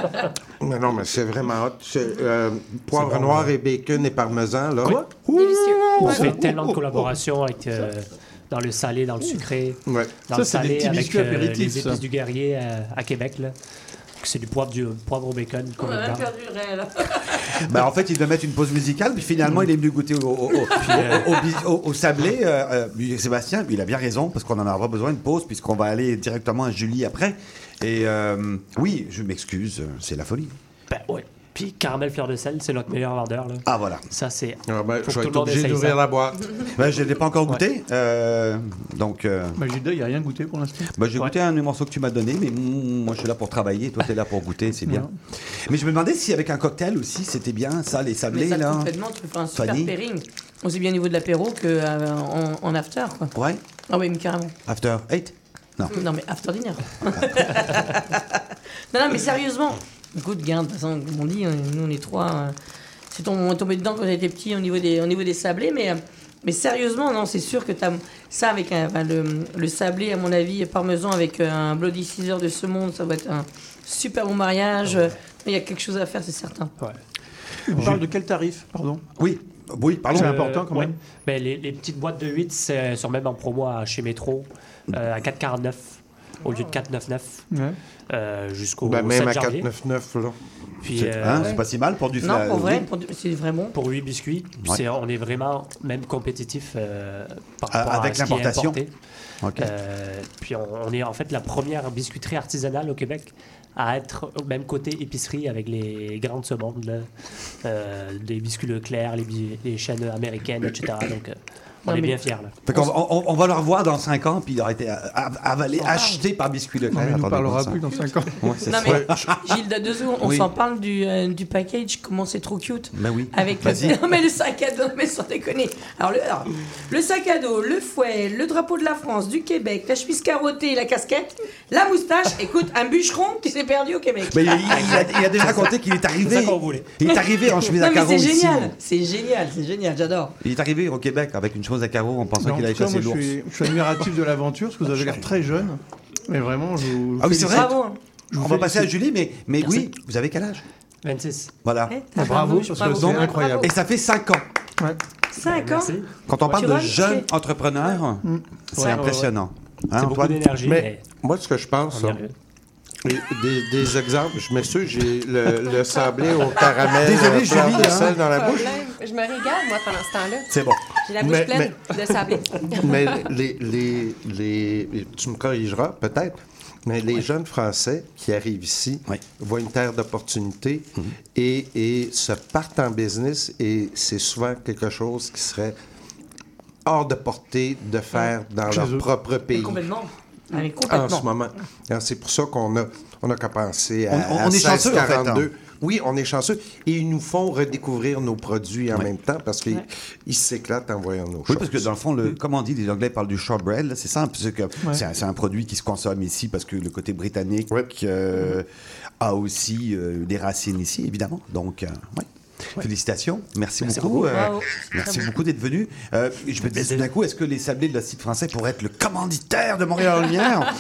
mais non, mais c'est vraiment hot. Euh, poivre bon, noir et bacon et parmesan, là. On fait tellement de collaborations avec, euh, dans le salé, dans le sucré. Ouais. Dans Ça, le salé avec euh, les ça. épices du guerrier euh, à Québec. Là. C'est du poivre, du poivre au bacon. On a perdu le réel. Ben, en fait, il devait mettre une pause musicale, puis finalement, il est venu goûter au, au, au, au- au bis- au- au sablé. Euh, euh, Sébastien, il a bien raison, parce qu'on en aura besoin de pause, puisqu'on va aller directement à Julie après. Et euh, oui, je m'excuse, c'est la folie. Ben ouais. Puis caramel fleur de sel, c'est notre meilleur vendeur. Là. Ah, voilà. Ça, c'est. Ah ben, faut je vais être obligé d'ouvrir la boîte. Ben, je ne l'ai pas encore goûté, euh, donc... euh, Gilda, il n'y a rien goûté pour l'instant. ben, j'ai goûté un des morceaux que tu m'as donné, mais mm, moi, je suis là pour travailler, toi, tu es là pour goûter, c'est bien. Mais je me demandais si avec un cocktail aussi, c'était bien, ça, les Mais sablés, ça, là. complètement, tu peux faire un super Fanny pairing. Aussi bien au niveau de l'apéro que euh, en, en after, quoi. Ouais, Ah oui, mais carrément. after eight? Non. Non, mais after dinner. non, non, mais sérieusement. Écoute, garde, de toute façon, comme on dit, on- nous, on est trois. euh, C'est tombé, on est tombé dedans quand on était petits au niveau des, au niveau des sablés, mais, euh, mais sérieusement, non, c'est sûr que t'as ça avec un- le, le sablé, à mon avis, parmesan avec euh, un Bloody Caesar de ce monde, ça va être un super bon mariage. Il y a quelque chose à faire, c'est certain. On parle de quel tarif, pardon? Oui, oui, pardon. C'est important quand ouais. même. Ben, les, les petites boîtes de 8 c'est- sont même en promo à- chez Métro euh, à 4,49 au lieu de 4,99 Ouais. euh, jusqu'au Ben, même 7 à janvier. 4,99, là. Puis, C'est euh, hein, c'est pas si mal pour du Non, pour vrai, oui. pour du- c'est vraiment. Pour 8 biscuits, Ouais. c'est- on est vraiment même compétitif euh, par Ah, rapport avec à ce qui est l'importation. importé. Ok. Euh, puis on, on est en fait la première biscuiterie artisanale au Québec à être au même côté épicerie avec les grandes là. Euh, les biscuits Leclerc, les, bi- les chaînes américaines, etc. Donc euh, on Non, est mais- bien fiers. Là. Fait qu'on- on, on va le revoir dans 5 ans, puis il aura été avalé, acheté par Biscuit Leclerc. mais nous Attendez, parlera plus dans 5 ans. Ouais, Non, mais Gilles, de deux secondes, on Oui. s'en parle du, euh, du package, comment c'est trop cute. Ben oui. Avec le, non, mais le sac à dos, mais sans déconner. Alors le, alors, le sac à dos, le fouet, le drapeau de la France, du Québec, la chemise carottée, la casquette, la moustache. Écoute, un bûcheron qui s'est perdu au Québec. Mais il, il a, il a déjà raconté qu'il est C'est arrivé. voulait. Il est arrivé en chemise non à mais carreaux c'est génial, c'est génial, c'est génial, j'adore. Il est arrivé au Québec avec une chemise à carreaux en pensant qu'il allait chasser moi, je, l'ours. suis, je suis admiratif de l'aventure, parce que vous avez l'air très jeune. Mais vraiment, je vous Ah oui, c'est félicite. vrai. Bravo. hein. Je vous On va passer à. Julie, mais, mais oui, vous avez quel âge 26. Voilà. Eh, t'as Bravo, bravo, parce que bravo. c'est Donc, incroyable. Et ça fait 5 ans. Ouais. 5 ans. Merci. Quand on parle Tu de vois, jeunes c'est- entrepreneurs, c'est Ouais, impressionnant. Hein, C'est beaucoup Antoine d'énergie. Mais moi, ce que je pense, on y là, arrive. Des, des exemples, je m'excuse, j'ai le, le sablé au caramel, Désolé, euh, Julie, de hein. sel dans la bouche. Je me régale, moi, pendant ce temps-là. C'est bon. J'ai la bouche Mais- pleine de sablé. Mais les, les, les, tu me corrigeras peut-être, mais les jeunes Français qui arrivent ici Oui. voient une terre d'opportunités Mhm. et, et se partent en business et c'est souvent quelque chose qui serait hors de portée de faire dans Chez leur eux. propre pays Complètement. Ah, mais en ce moment. Alors, C'est pour ça qu'on a, on a qu'à penser à, On- on- à on est chanceux, en fait, hein. 16,42. Oui, on est chanceux. Et ils nous font redécouvrir nos produits en Ouais. même temps parce qu'ils Ouais. ils s'éclatent en voyant nos Oui, choses. parce que dans le fond, le, comme on dit, les Anglais parlent du shortbread, c'est simple, c'est que c'est un, c'est un produit qui se consomme ici parce que le côté britannique euh, a aussi euh, des racines ici, évidemment. Donc, euh, ouais. Félicitations, merci, Merci beaucoup. beaucoup. euh, merci beaucoup d'être venu. Euh, je me disais d'un coup, est-ce que les sablés de la site français pourraient être le commanditaire de Montréal en Lumière?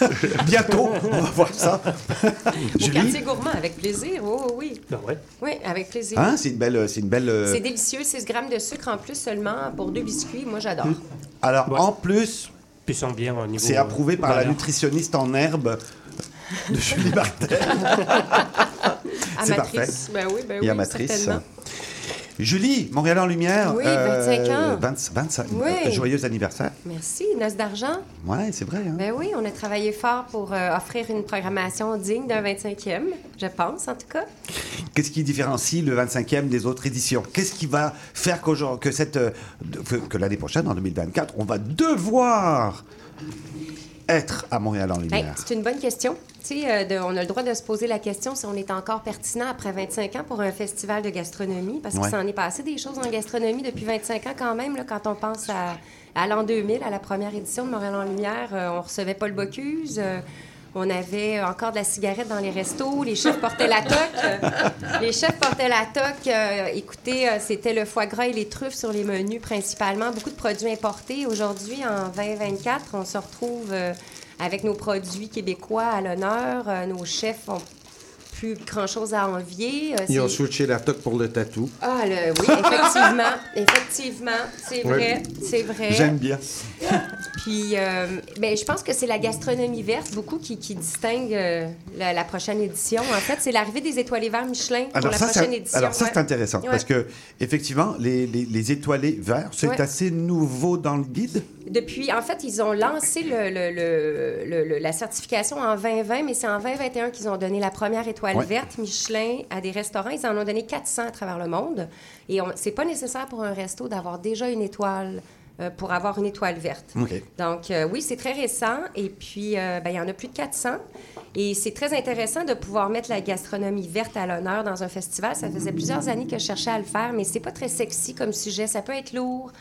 Bientôt, on va voir ça. Au Julie, quartier gourmand, avec plaisir. Oui, oui, oui. Ben ouais. Oui, avec plaisir. hein, c'est une belle, c'est une belle. euh, C'est délicieux, 6 grammes de sucre en plus seulement pour deux biscuits. Moi, j'adore. Alors, Ouais. en plus, Puis ils sont bien au niveau. c'est approuvé par la nutritionniste en herbe de Julie Martel. C'est Amatrice. Ben oui, ben et oui, amatrice. certainement. Julie, Montréal en Lumière. Oui, 25 ans. 20 25. Oui. euh, Joyeux anniversaire. Merci. Noce d'argent? Ouais, c'est vrai. Hein? Ben oui, on a travaillé fort pour euh, offrir une programmation digne d'un 25e, je pense en tout cas. Qu'est-ce qui différencie le 25e des autres éditions? Qu'est-ce qui va faire qu'aujourd'hui- que, cette, euh, que l'année prochaine, en 2024, on va devoir être à Montréal en Hey, Lumière c'est une bonne question. Euh, de- on a le droit de se poser la question si on est encore pertinent après 25 ans pour un festival de gastronomie, parce Ouais. qu'il s'en est passé des choses en gastronomie depuis 25 ans quand même. Là, quand on pense à, à l'an 2000, à la première édition de Montréal en Lumière, euh, on recevait Paul Bocuse. euh, on avait encore de la cigarette dans les restos. Les chefs portaient la toque. les chefs portaient la toque. euh, écoutez, euh, c'était le foie gras et les truffes sur les menus principalement. Beaucoup de produits importés. Aujourd'hui, en 2024, on se retrouve euh, avec nos produits québécois à l'honneur. Euh, nos chefs ont plus grand-chose à envier. Euh, Ils ont switché la toque pour le tatou. Ah, le- oui, effectivement. effectivement, c'est vrai. C'est vrai. J'aime bien. Puis, euh, ben, je pense que c'est la gastronomie verte, beaucoup, qui, qui distingue euh, la, la prochaine édition. En fait, c'est l'arrivée des étoilés verts Michelin pour Alors la ça, prochaine c'est, édition. alors ça, c'est intéressant Ouais. parce que effectivement, les, les, les étoilés verts, c'est Ouais. assez nouveau dans le guide? Depuis, en fait, ils ont lancé le, le- le- le- le- la certification en 2020, mais c'est en 2021 qu'ils ont donné la première étoile Ouais. verte Michelin à des restaurants. Ils en ont donné 400 à travers le monde. Et c'est pas nécessaire pour un resto d'avoir déjà une étoile euh, pour avoir une étoile verte. Donc, euh, oui, c'est très récent. Et puis, euh, ben, il y en a plus de 400. Et c'est très intéressant de pouvoir mettre la gastronomie verte à l'honneur dans un festival. Ça faisait plusieurs années que je cherchais à le faire, mais c'est pas très sexy comme sujet. Ça peut être lourd.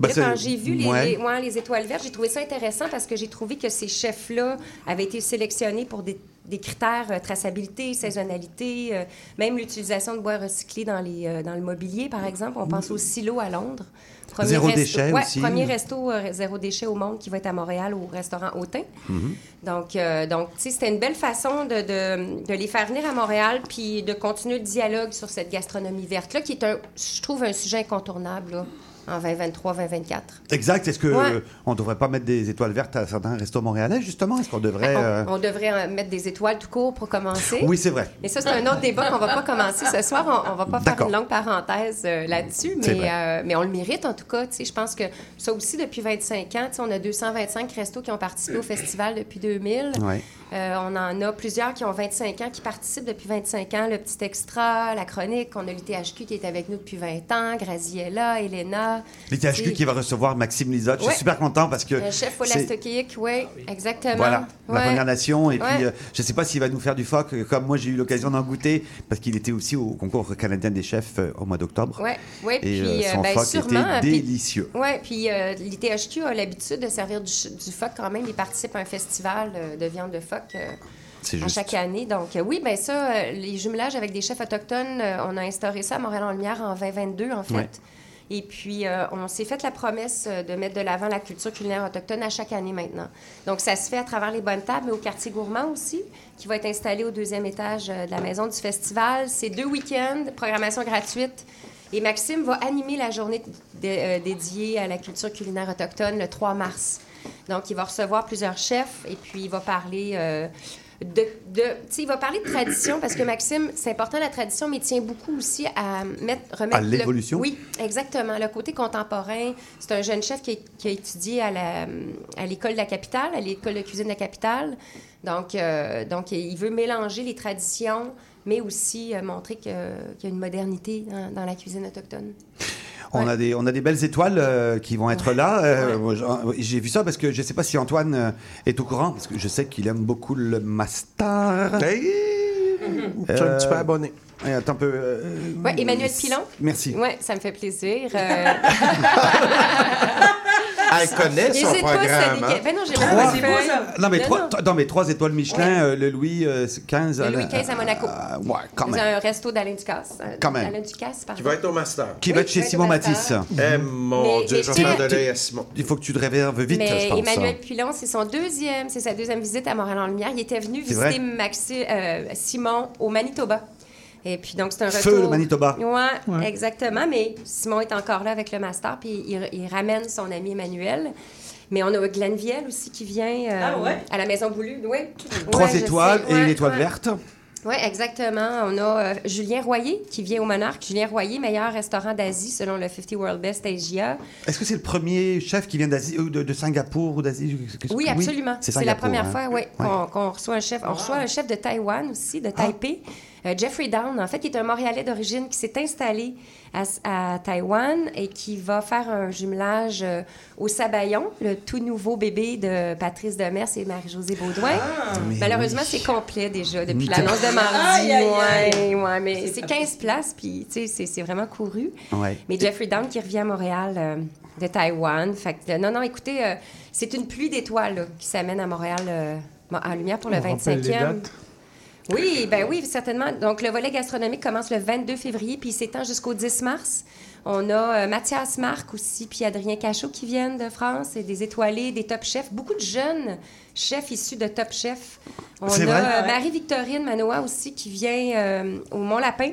Ben, Là, quand j'ai vu les, ouais. les- ouais, les étoiles vertes, j'ai trouvé ça intéressant parce que j'ai trouvé que ces chefs-là avaient été sélectionnés pour des, des critères euh, traçabilité, saisonnalité, euh, même l'utilisation de bois recyclés dans, les, euh, dans le mobilier, par exemple. On pense au silo à Londres. Zéro resto- déchet ouais, aussi. Premier resto zéro déchet au monde qui va être à Montréal au restaurant Autain. Donc, euh, donc sais, c'était une belle façon de, de- de les faire venir à Montréal puis de continuer le dialogue sur cette gastronomie verte-là, qui est, un, je trouve, un sujet incontournable là, en 2023-2024. Exact. Est-ce qu'on Ouais. ne devrait pas mettre des étoiles vertes à certains restos montréalais, justement? Est-ce qu'on devrait. euh, On, on devrait euh, mettre des étoiles tout court pour commencer? Oui, c'est vrai. Mais ça, c'est un autre débat qu'on va pas commencer ce soir. On, on va pas faire une longue parenthèse euh, là-dessus, mais, euh, on le mérite en tout cas. Je pense que ça aussi, depuis 25 ans, on a 225 restos qui ont participé au festival depuis 2000. Ouais. Euh, on en a plusieurs qui ont 25 ans, qui participent depuis 25 ans. Le petit extra, la chronique. On a l'ITHQ qui est avec nous depuis 20 ans. Graziella, Elena. L'ITHQ C'est- qui va recevoir Maxime Lizotte. Je Ouais. suis super content parce que. Le chef Olastokic, oui, exactement. Voilà, la Ouais. Première Nation. Et puis, euh, je ne sais pas s'il va nous faire du phoque, euh, comme moi j'ai eu l'occasion d'en goûter, parce qu'il était aussi au concours canadien des chefs euh, au mois d'octobre. Oui, ouais, Et puis euh, son ben, phoque sûrement. était puis- délicieux. Oui, puis euh, l'ITHQ a l'habitude de servir du, du phoque quand même. Ils participent à un festival euh, de viande de phoque euh, C'est à chaque année. Donc, euh, oui, bien ça, euh, les jumelages avec des chefs autochtones, euh, on a instauré ça à Montréal en Lumière en 2022, en fait. Ouais. Et puis, euh, on s'est fait la promesse euh, de mettre de l'avant la culture culinaire autochtone à chaque année maintenant. Donc, ça se fait à travers les bonnes tables, mais au quartier gourmand aussi, qui va être installé au deuxième étage euh, de la maison du festival. C'est deux week-ends, programmation gratuite. Et Maxime va animer la journée dé- dédiée à la culture culinaire autochtone le 3 mars. Donc, il va recevoir plusieurs chefs et puis il va parler de... de il va parler de tradition parce que Maxime, c'est important la tradition, mais il tient beaucoup aussi à mettre, remettre... À l'évolution? Oui, exactement. Le côté contemporain. C'est un jeune chef qui a, qui a étudié à la- à l'école de la capitale, à l'école de cuisine de la capitale. Donc, euh, donc il veut mélanger les traditions, mais aussi euh, montrer que- qu'il y a une modernité dans, dans la cuisine autochtone. On, a des, on a des belles étoiles euh, qui vont être là. Euh, j'en- J'ai vu ça parce que je ne sais pas si Antoine euh, est au courant, parce que je sais qu'il aime beaucoup le master. Je suis un petit peu abonné. Attends un peu. euh, Oui, Emmanuel Pilon. Merci. Oui, ça me fait plaisir. Euh, Elle connaît son pas, programme. Hein? Ben non, j'ai pas fait. Non, mais Non, trois, non. mais trois étoiles Michelin, euh, le Louis euh, 15 Le à Louis la- XV à Monaco. Ah, ouais, quand C'est même. un resto d'Alain Ducasse. euh, Quand même. Alain Ducasse, pardon. Qui va être au master. Qui va être chez Oui, Simon. Matisse. Eh mon Mais- Dieu, je vais faire de l'œil à Simon. Il faut que tu te réserves vite, Mais je pense. Emmanuel Pilon, c'est son deuxième, c'est sa deuxième visite à Montréal en Lumière. Il était venu visiter? Maxi, euh, Simon au Manitoba. Et puis donc c'est un Feu, retour. le Manitoba. Ouais, Ouais. exactement. Mais Simon est encore là avec le master, puis il, il ramène son ami Emmanuel. Mais on a Glenn Viel aussi qui vient euh, Ah ouais? à la Maison Boulue. Oui. Trois Ouais, étoiles sais. et Ouais, une étoile ouais. verte. Oui, exactement. On a euh, Julien Royer qui vient au Monarque. Julien Royer, meilleur restaurant d'Asie selon le 50 World Best Asia. Est-ce que c'est le premier chef qui vient d'Asie ou de, de Singapour ou d'Asie Oui, absolument. C'est la première hein. fois, oui, qu'on reçoit un chef. On reçoit un chef de Taïwan aussi, de Taipei, euh, Jeffrey Down, en fait, qui est un Montréalais d'origine qui s'est installé à, à Taïwan et qui va faire un jumelage euh, au Sabayon, le tout nouveau bébé de Patrice Demers et Marie-Josée Baudouin. mais Malheureusement, oui. c'est complet déjà depuis l'annonce de mardi. Aïe, aïe, aïe. Ouais, ouais, mais c'est 15 places, puis tu sais, c'est- vraiment couru. Ouais. Mais Jeffrey Down qui revient à Montréal euh, de Taïwan. Fait que, euh, non, non, écoutez, euh, c'est une pluie d'étoiles qui s'amène à Montréal euh, en lumière pour le On rappelle les 25e. Oui, ben oui, certainement. Donc, le volet gastronomique commence le 22 février, puis il s'étend jusqu'au 10 mars. On a euh, Mathias Marc aussi, puis Adrien Cachot qui viennent de France, et des étoilés, des top chefs, beaucoup de jeunes chefs issus de top chefs. On a euh, Marie-Victorine Manoa aussi qui vient euh, au Mont-Lapin.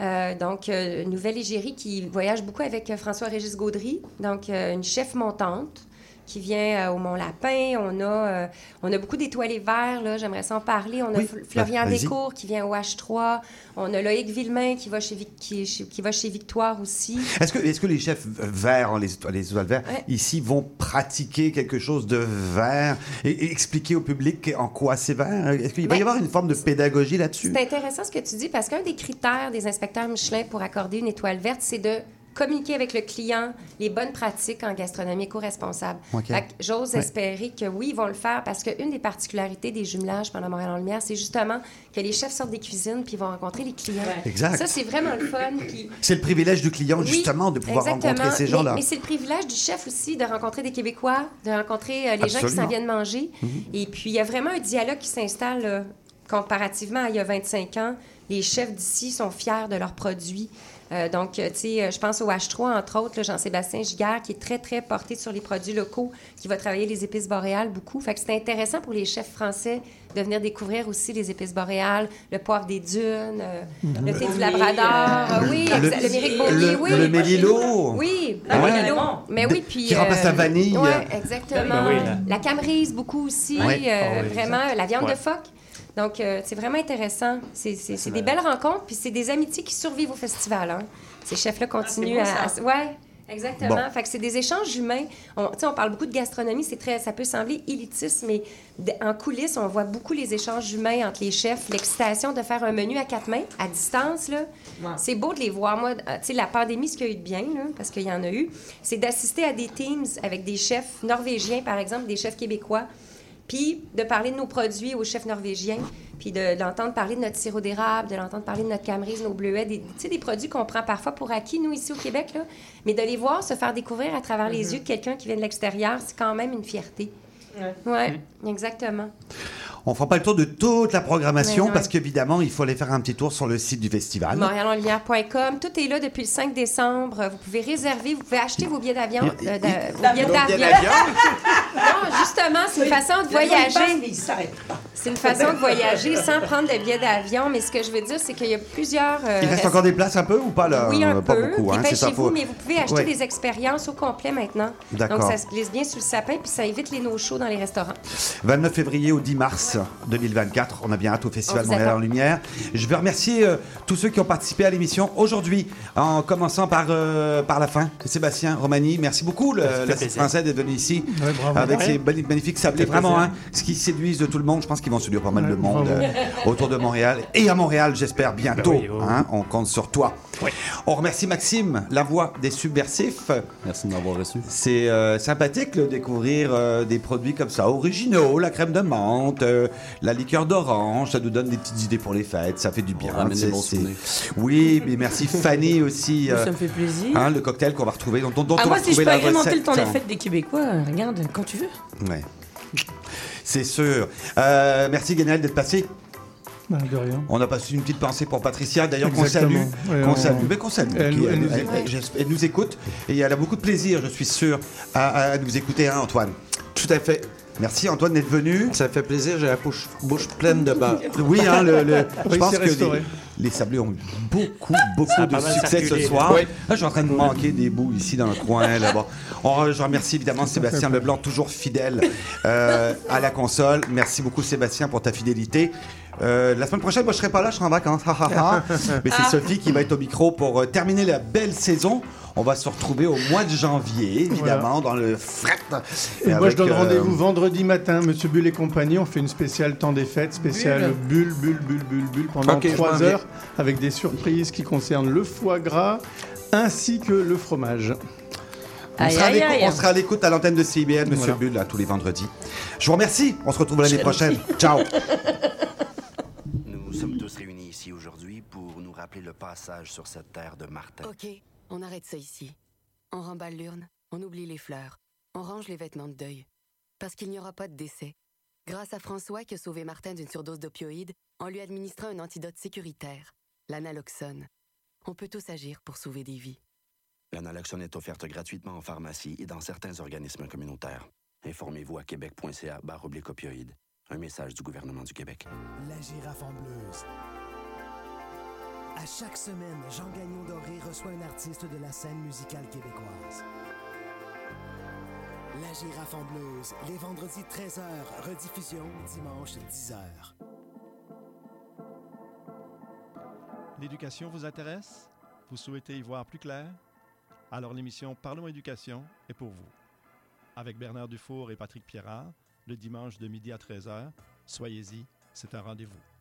Euh, donc, euh, nouvelle égérie qui voyage beaucoup avec euh, François-Régis Gaudry, donc euh, une chef montante qui vient euh, au Mont-Lapin. On a, euh, on a beaucoup d'étoilés verts, là, j'aimerais s'en parler. On a Oui, Florian vas-y. Descours qui vient au H3. On a Loïc Villemain qui va chez, qui, va chez Victoire aussi. Est-ce que, est que les chefs verts, les étoiles, les étoiles verts, ici vont pratiquer quelque chose de vert et, et expliquer au public en quoi c'est vert? Est-ce qu'il va y Ben, avoir une forme de pédagogie là-dessus? C'est intéressant ce que tu dis parce qu'un des critères des inspecteurs Michelin pour accorder une étoile verte, c'est de communiquer avec le client les bonnes pratiques en gastronomie éco-responsable. J'ose Ouais. espérer que oui, ils vont le faire parce qu'une des particularités des jumelages pendant Montréal en Lumière, c'est justement que les chefs sortent des cuisines puis ils vont rencontrer les clients. Exact. Ça, c'est vraiment le fun. Puis C'est le privilège du client, oui, justement, de pouvoir exactement. rencontrer ces gens-là. Mais, c'est le privilège du chef aussi de rencontrer des Québécois, de rencontrer euh, les gens qui s'en viennent manger. Mhm. Et puis, il y a vraiment un dialogue qui s'installe euh, comparativement à il y a 25 ans. Les chefs d'ici sont fiers de leurs produits. Euh, donc, euh, tu sais, euh, je pense au H3, entre autres, Jean-Sébastien Giguère, qui est très, très porté sur les produits locaux, qui va travailler les épices boréales beaucoup. Fait que c'est intéressant pour les chefs français de venir découvrir aussi les épices boréales, le poivre des dunes, euh, Mhm. le thé du Labrador. euh, oui, le- le Méric Beaulier, le- oui. le Mélilo. Oui, Ah le ouais. Mélilo. Mais oui, puis... Qui remplace la vanille. Oui, exactement. Ben oui, là. La camerise, beaucoup aussi. Ouais. euh, Ah oui, vraiment, exact. la viande Ouais. de phoque. Donc, euh, c'est vraiment intéressant. C'est des belles rencontres, puis c'est des amitiés qui survivent au festival. Hein. Ces chefs-là continuent bon, à, ça. à- Ouais, exactement. Bon. Fait que c'est des échanges humains. On, tu sais, on parle beaucoup de gastronomie, c'est très, ça peut sembler élitiste, mais en coulisses, on voit beaucoup les échanges humains entre les chefs, l'excitation de faire un menu à quatre mains, à distance, là. C'est beau de les voir. Moi, tu sais, la pandémie, ce qu'il y a eu de bien, là, parce qu'il y en a eu, c'est d'assister à des teams avec des chefs norvégiens, par exemple, des chefs québécois, puis de parler de nos produits aux chefs norvégiens, puis de, de l'entendre parler de notre sirop d'érable, de l'entendre parler de notre camerise, nos bleuets, des, tu sais, des produits qu'on prend parfois pour acquis, nous, ici au Québec, là, mais de les voir se faire découvrir à travers les Mhm. yeux de quelqu'un qui vient de l'extérieur, c'est quand même une fierté. Oui, exactement. On fera pas le tour de toute la programmation Ouais, ouais. parce qu'évidemment, il faut aller faire un petit tour sur le site du festival. Montréalenlumière.com. Tout est là depuis le 5 décembre. Vous pouvez réserver, vous pouvez acheter vos billets d'avion. Euh, vos billets d'avion. non, justement, c'est une façon de voyager. C'est une façon de voyager sans prendre de billets d'avion. Mais ce que je veux dire, c'est qu'il y a plusieurs. euh, Il reste encore des places un peu ou pas là? Oui, un Pas peu. beaucoup, hein, c'est ça. Dépêchez-vous, faut- mais vous pouvez acheter Ouais. des expériences au complet maintenant. D'accord. Donc, ça se glisse bien sous le sapin, puis ça évite les no-shows dans les restaurants. 29 février au 10 mars 2024. On a bien hâte au Festival vous Montréal en. Lumière. Je veux remercier euh, tous ceux qui ont participé à l'émission aujourd'hui, en commençant par, euh, par la fin. Sébastien Romani, merci beaucoup, le, fait la plaisir. française d'être venu ici Ouais, bravo. avec boni- magnifiques sablés. Vraiment, hein, ce qui séduisent de tout le monde. Je pense qu'ils vont séduire pas mal Ouais, de monde euh, autour de Montréal et à Montréal, j'espère bientôt. Ben oui, oui. hein. on compte sur toi. On remercie Maxime, la voix des subversifs. Merci de m'avoir reçu. C'est euh, sympathique de découvrir euh, des produits comme ça, originaux, la crème de menthe, euh, la liqueur d'orange, ça nous donne des petites idées pour les fêtes, ça fait du bien. C'est-. Oui, mais merci Fanny aussi. Ça me fait plaisir. hein, le cocktail qu'on va retrouver, dont, dont- Ah, on moi, va si je peux agrémenter le temps des fêtes des Québécois, regarde, quand tu veux. Ouais. C'est sûr. Euh, merci Ganel d'être passé. Ben, de rien. On a passé une petite pensée pour Patricia, d'ailleurs qu'on salue. Ouais, Qu'on on- salue. Mais qu'on salue. Elle- elle nous elle- écoute. elle- j'espère- elle nous écoute et elle a beaucoup de plaisir, je suis sûr, à, à nous écouter, hein, Antoine. Tout à fait. Merci Antoine d'être venu. Ça fait plaisir, j'ai la bouche, bouche pleine de beurre. Oui, hein, le, le- je pense que les, les sablés ont eu beaucoup, beaucoup de succès ce soir. Oui. Là, je suis en train de manquer des bouts ici dans le coin, là-bas. On- je remercie évidemment Sébastien Leblanc, toujours fidèle euh, à la console. Merci beaucoup Sébastien pour ta fidélité. Euh, la semaine prochaine, moi, je serai pas là, je serai en vacances. Mais c'est Sophie qui va être au micro pour euh, terminer la belle saison. On va se retrouver au mois de janvier, évidemment, dans le fret. Et moi, je donne euh, rendez-vous vendredi matin, Monsieur Bull et compagnie. On fait une spéciale temps des fêtes, spéciale bulle, bulle, bulle, bulle, bulle, pendant Ok, je trois m'en vais. heures, avec des surprises qui concernent le foie gras ainsi que le fromage. On Aïe, sera, à aïe, l'écoute- aïe. on sera à l'écoute à l'antenne de CIBL, Monsieur Voilà. Bull, là, tous les vendredis. Je vous remercie. On se retrouve l'année prochaine. Ciao. Nous sommes tous réunis ici aujourd'hui pour nous rappeler le passage sur cette terre de Martin. Ok, on arrête ça ici. On remballe l'urne, on oublie les fleurs, on range les vêtements de deuil. Parce qu'il n'y aura pas de décès. Grâce à François qui a sauvé Martin d'une surdose d'opioïdes en lui administrant un antidote sécuritaire, l'analoxone. On peut tous agir pour sauver des vies. La naloxone est offerte gratuitement en pharmacie et dans certains organismes communautaires. Informez-vous à québec.ca oblique opioïdes. Un message du gouvernement du Québec. La girafe en bleuse. À chaque semaine, Jean Gagnon Doré reçoit un artiste de la scène musicale québécoise. La girafe en bleuse, les vendredis 13h, rediffusion dimanche 10h. L'éducation vous intéresse? Vous souhaitez y voir plus clair? Alors l'émission Parlons éducation est pour vous. Avec Bernard Dufour et Patrick Pierrard, le dimanche de midi à 13h, soyez-y, c'est un rendez-vous.